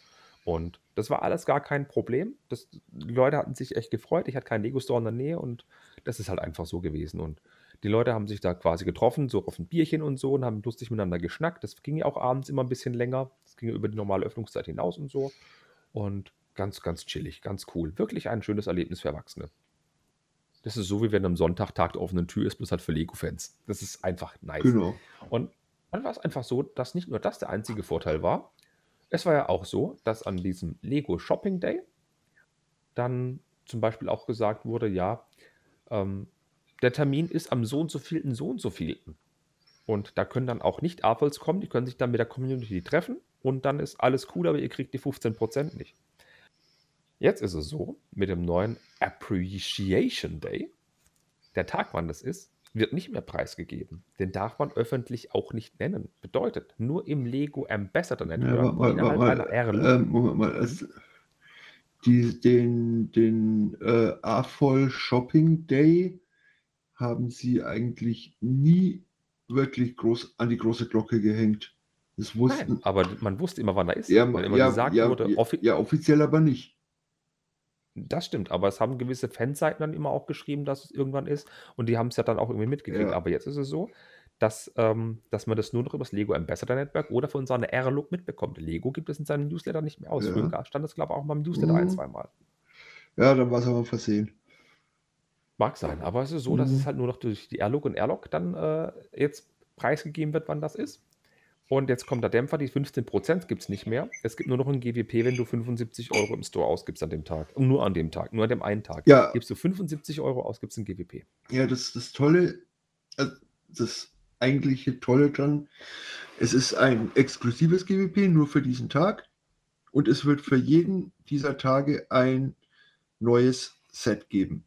Und das war alles gar kein Problem. Das, die Leute hatten sich echt gefreut. Ich hatte keinen Lego-Store in der Nähe und das ist halt einfach so gewesen. Und die Leute haben sich da quasi getroffen, so auf ein Bierchen und so und haben lustig miteinander geschnackt. Das ging ja auch abends immer ein bisschen länger. Das ging ja über die normale Öffnungszeit hinaus und so. Und ganz, ganz chillig, ganz cool. Wirklich ein schönes Erlebnis für Erwachsene. Das ist so, wie wenn am Sonntag Tag der offenen Tür ist, bloß halt für Lego-Fans. Das ist einfach nice. Genau. Und dann war es einfach so, dass nicht nur das der einzige Vorteil war. Es war ja auch so, dass an diesem Lego Shopping Day dann zum Beispiel auch gesagt wurde, ja, ähm, der Termin ist am so und so vielten, so und so vielten. Und da können dann auch nicht AFOLs kommen, die können sich dann mit der Community treffen und dann ist alles cool, aber ihr kriegt die 15% nicht. Jetzt ist es so, mit dem neuen Appreciation Day, der Tag, wann das ist, wird nicht mehr preisgegeben. Den darf man öffentlich auch nicht nennen. Bedeutet, nur im Lego Ambassador Network ja, mal, innerhalb mal, einer RL. Ähm, Moment mal, also die, den, den äh, AFOL Shopping Day haben sie eigentlich nie wirklich groß an die große Glocke gehängt. Das wussten, Nein, aber man wusste immer, wann er ist. Ja, weil immer ja, gesagt ja, wurde, offi ja, offiziell aber nicht. Das stimmt, aber es haben gewisse Fanseiten dann immer auch geschrieben, dass es irgendwann ist und die haben es ja dann auch irgendwie mitgekriegt. Ja. Aber jetzt ist es so, dass, ähm, dass man das nur noch über das Lego Ambassador Network oder von seiner R-Look mitbekommt. Lego gibt es in seinem Newsletter nicht mehr aus. Ja. Früher stand das, glaube ich, auch mal im Newsletter mhm. ein, zweimal. Ja, dann war es aber versehen. Mag sein, aber es ist so, dass es mhm. halt nur noch durch die Airlock und Airlock dann äh, jetzt preisgegeben wird, wann das ist. Und jetzt kommt der Dämpfer, die 15% gibt es nicht mehr. Es gibt nur noch ein GWP, wenn du 75 Euro im Store ausgibst an dem Tag. Und nur an dem Tag, nur an dem einen Tag. Ja. Gibst du 75 Euro aus, gibt es ein GWP. Ja, das, das Tolle, also das eigentliche Tolle dran. Es ist ein exklusives GWP nur für diesen Tag und es wird für jeden dieser Tage ein neues Set geben.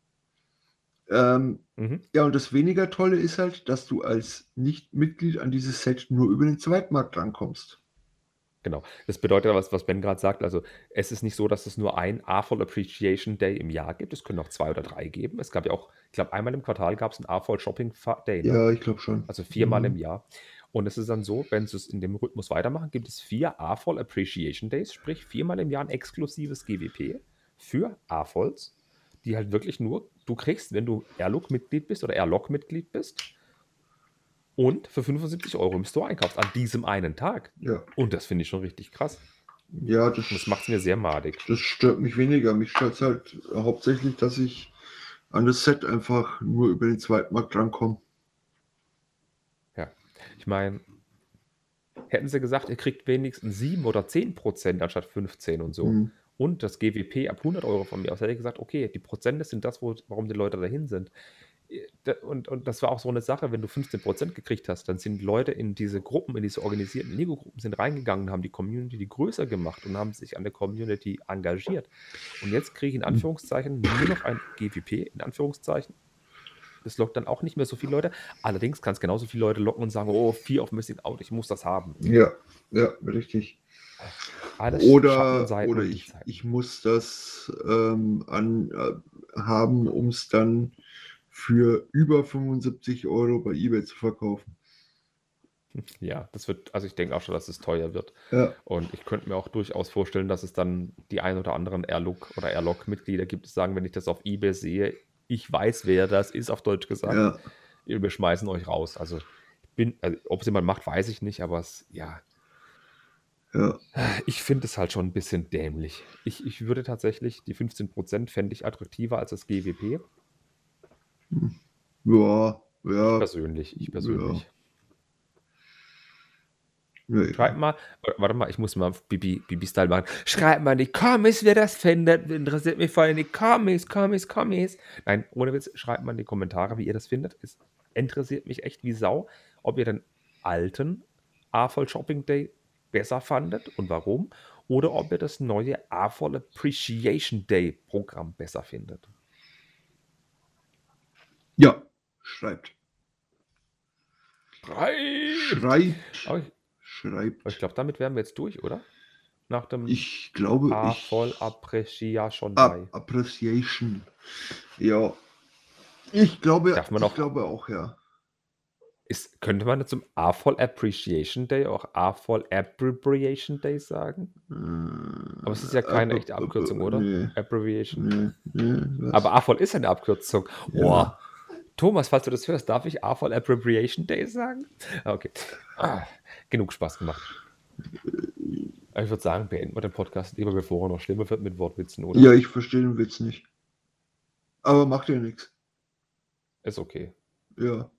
Ähm, mhm. Ja, und das weniger Tolle ist halt, dass du als Nicht-Mitglied an dieses Set nur über den Zweitmarkt rankommst. Genau. Das bedeutet, was, was Ben gerade sagt, also es ist nicht so, dass es nur ein AFOL Appreciation Day im Jahr gibt. Es können auch zwei oder drei geben. Es gab ja auch, ich glaube, einmal im Quartal gab es einen AFOL Shopping Day. Ne? Ja, ich glaube schon. Also viermal mhm. im Jahr. Und es ist dann so, wenn sie es in dem Rhythmus weitermachen, gibt es vier AFOL Appreciation Days, sprich viermal im Jahr ein exklusives GWP für AFOLs, die halt wirklich nur du kriegst, wenn du Airlock-Mitglied bist oder Airlock-Mitglied bist und für 75 Euro im Store einkaufst an diesem einen Tag. Ja. Und das finde ich schon richtig krass. Ja, das, das macht es mir sehr madig. Das stört mich weniger. Mich stört es halt hauptsächlich, dass ich an das Set einfach nur über den Zweitmarkt rankomme. Ja, ich meine, hätten sie gesagt, ihr kriegt wenigstens 7 oder 10 Prozent anstatt 15 und so. Mhm. Und das GWP ab 100 Euro von mir aus, hätte ich gesagt, okay, die Prozente sind das, wo, warum die Leute dahin sind. Und, und das war auch so eine Sache, wenn du 15% gekriegt hast, dann sind Leute in diese Gruppen, in diese organisierten Lego-Gruppen, sind reingegangen, haben die Community die größer gemacht und haben sich an der Community engagiert. Und jetzt kriege ich in Anführungszeichen nur noch ein GWP, in Anführungszeichen. Das lockt dann auch nicht mehr so viele Leute. Allerdings kann es genauso viele Leute locken und sagen, oh, Fear of Missing Out, ich muss das haben. Ja, ja, richtig. Alles oder oder ich, ich muss das ähm, an, äh, haben, um es dann für über 75 Euro bei eBay zu verkaufen. [LAUGHS] Ja, das wird, also ich denke auch schon, dass es teuer wird. Ja. Und ich könnte mir auch durchaus vorstellen, dass es dann die ein oder anderen Airlook oder Airlock-Mitglieder gibt, die sagen, wenn ich das auf eBay sehe, ich weiß, wer das ist, auf Deutsch gesagt. Ja. Wir schmeißen euch raus. Also, bin, also ob es jemand macht, weiß ich nicht, aber es, ja. Ja. Ich finde es halt schon ein bisschen dämlich. Ich, ich würde tatsächlich die 15% fände ich attraktiver als das GWP. Ja, ja. Ich persönlich, ich persönlich. Ja. Schreibt mal, warte mal, ich muss mal Bibi, Bibi-Style machen. Schreibt mal in die Comments, wer das findet. Interessiert mich voll in die Comments, Comments, Comments. Nein, ohne Witz, schreibt mal in die Kommentare, wie ihr das findet. Es interessiert mich echt wie Sau, ob ihr den alten A-Voll Shopping Day besser fandet und warum. Oder ob ihr das neue A-Voll Appreciation Day Programm besser findet. Ja, schreibt. Schrei! Schrei! ich, schreibt. ich glaube, damit wären wir jetzt durch, oder? Nach dem ich glaube, A voll Appreciation. Ap Appreciation. Ja. Ich glaube, Darf man ich glaube auch, ja. Ist, könnte man zum A-Fall Appreciation Day auch A-Fall Appropriation Day sagen? Äh, Aber es ist ja keine echte Abkürzung, oder? Nee. Abbreviation. Nee, nee, Aber A-Fall ist eine Abkürzung. Ja. Boah. Thomas, falls du das hörst, darf ich AFOL Appropriation Day sagen? Ah, okay. Ah, genug Spaß gemacht. Ich würde sagen, beenden wir den Podcast lieber, bevor er noch schlimmer wird mit Wortwitzen, oder? Ja, ich verstehe den Witz nicht. Aber macht ja nichts. Ist okay. Ja.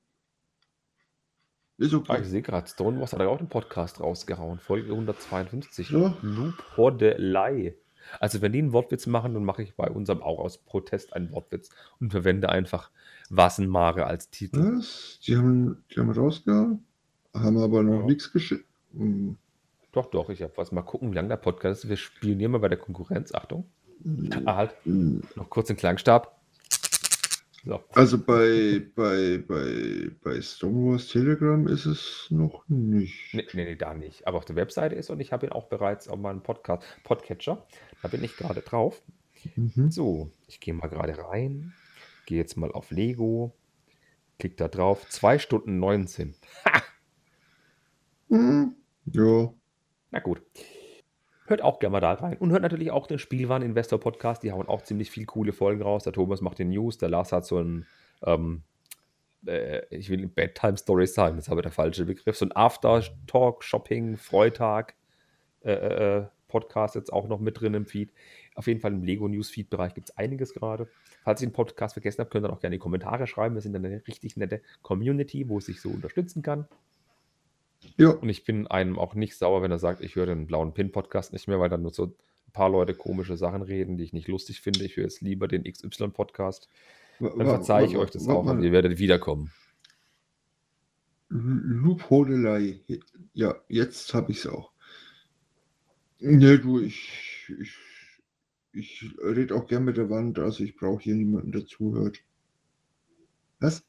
Ist okay. Ah, ich sehe gerade, Stonewalls hat auch den Podcast rausgehauen. Folge 152. Ja. Loop Hordelei. Also wenn die einen Wortwitz machen, dann mache ich bei unserem auch aus Protest einen Wortwitz und verwende einfach Wassenmare als Titel. Was? Die haben, die haben rausgehauen, haben aber noch ja. nichts geschickt. Hm. Doch, doch, ich habe was. Mal gucken, wie lange der Podcast ist. Wir spionieren mal bei der Konkurrenz. Achtung. Hm. Ah, halt. Hm. Noch kurz den Klangstab. So. Also bei, bei, bei, bei Stonewalls Telegram ist es noch nicht. Nee, nee, nee, da nicht. Aber auf der Webseite ist und ich habe ihn auch bereits auf meinem Podcast, Podcatcher. Da bin ich gerade drauf. Mhm. So, ich gehe mal gerade rein. Gehe jetzt mal auf Lego. Klick da drauf. 2 Stunden 19. Ha! Mhm. Ja. Na gut. Hört auch gerne mal da rein. Und hört natürlich auch den Spielwaren Investor Podcast. Die hauen auch ziemlich viele coole Folgen raus. Der Thomas macht den News. Der Lars hat so ein, ähm, äh, ich will Bedtime Stories sagen, das ist aber der falsche Begriff. So ein After-Talk, Shopping, Freitag äh, äh, äh, Podcast jetzt auch noch mit drin im Feed. Auf jeden Fall im Lego News Feed Bereich gibt es einiges gerade. Falls ihr den Podcast vergessen habt, könnt ihr auch gerne die Kommentare schreiben. Wir sind eine richtig nette Community, wo es sich so unterstützen kann. Ja. Und ich bin einem auch nicht sauer, wenn er sagt, ich höre den blauen Pin-Podcast nicht mehr, weil dann nur so ein paar Leute komische Sachen reden, die ich nicht lustig finde. Ich höre jetzt lieber den XY-Podcast. Dann verzeihe ich euch das auch und ihr werdet wiederkommen. Lobhudelei. Ja, jetzt habe ich es auch. Ne, du, ich, ich, ich rede auch gern mit der Wand, also ich brauche hier niemanden, der zuhört. Was?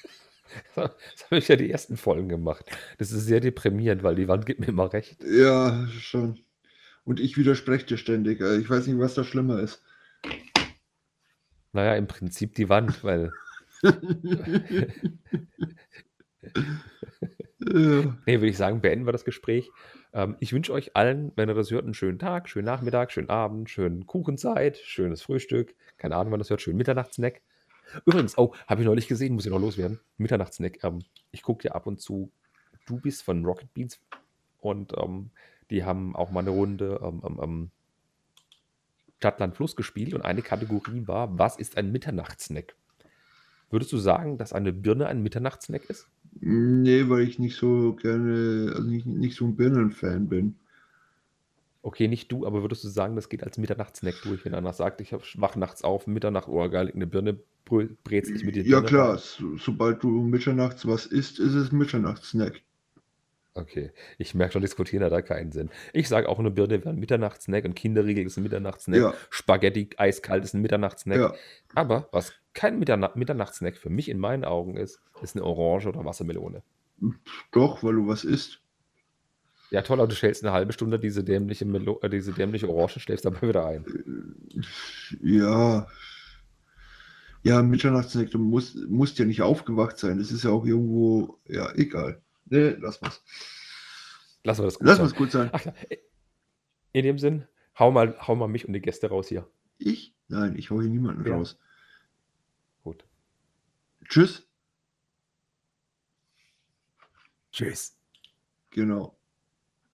[LAUGHS] Das habe ich ja die ersten Folgen gemacht. Das ist sehr deprimierend, weil die Wand gibt mir immer recht. Ja, schon. Und ich widerspreche dir ständig. Also ich weiß nicht, was da schlimmer ist. Naja, im Prinzip die Wand, weil. [LAUGHS] Nee, würde ich sagen, beenden wir das Gespräch. Ähm, ich wünsche euch allen, wenn ihr das hört, einen schönen Tag, schönen Nachmittag, schönen Abend, schönen Kuchenzeit, schönes Frühstück. Keine Ahnung, wann das hört, schönen Mitternachtssnack. Übrigens, oh, habe ich neulich gesehen, muss ich noch loswerden. Mitternachtssnack. Ähm, ich gucke dir ab und zu Du bist von Rocket Beans und ähm, die haben auch mal eine Runde ähm, ähm, ähm Stadtland Fluss gespielt und eine Kategorie war, was ist ein Mitternachtssnack? Würdest du sagen, dass eine Birne ein Mitternachtssnack ist? Nee, weil ich nicht so gerne, also nicht, nicht so ein Birnenfan bin. Okay, nicht du, aber würdest du sagen, das geht als Mitternachtssnack durch, wenn einer sagt, ich wach nachts auf, Mitternacht, oh geil, eine Birne brezelt mit dir. Ja klar, so, sobald du mitternachts was isst, ist es Mitternachtssnack. Okay, ich merke schon, diskutieren hat da keinen Sinn. Ich sage auch, eine Birne wäre ein Mitternachtssnack, ein Kinderriegel ist ein Mitternachtssnack, ja. Spaghetti eiskalt ist ein Mitternachtssnack. Ja. Aber was kein Mitterna Mitternachtssnack für mich in meinen Augen ist, ist eine Orange oder Wassermelone. Doch, weil du was isst. Ja, toll, aber du stellst eine halbe Stunde diese dämliche, Melo äh, diese dämliche Orange, stellst dabei wieder ein. Ja. Ja, Mitternachtssnack, du musst, ja nicht aufgewacht sein. Das ist ja auch irgendwo, ja, egal. Nee, lass mal's. Lass mal das gut lass sein. gut sein. Ach, in dem Sinn, hau mal, hau mal mich und die Gäste raus hier. Ich? Nein, ich hau hier niemanden ja. raus. Gut. Tschüss. Tschüss. Genau.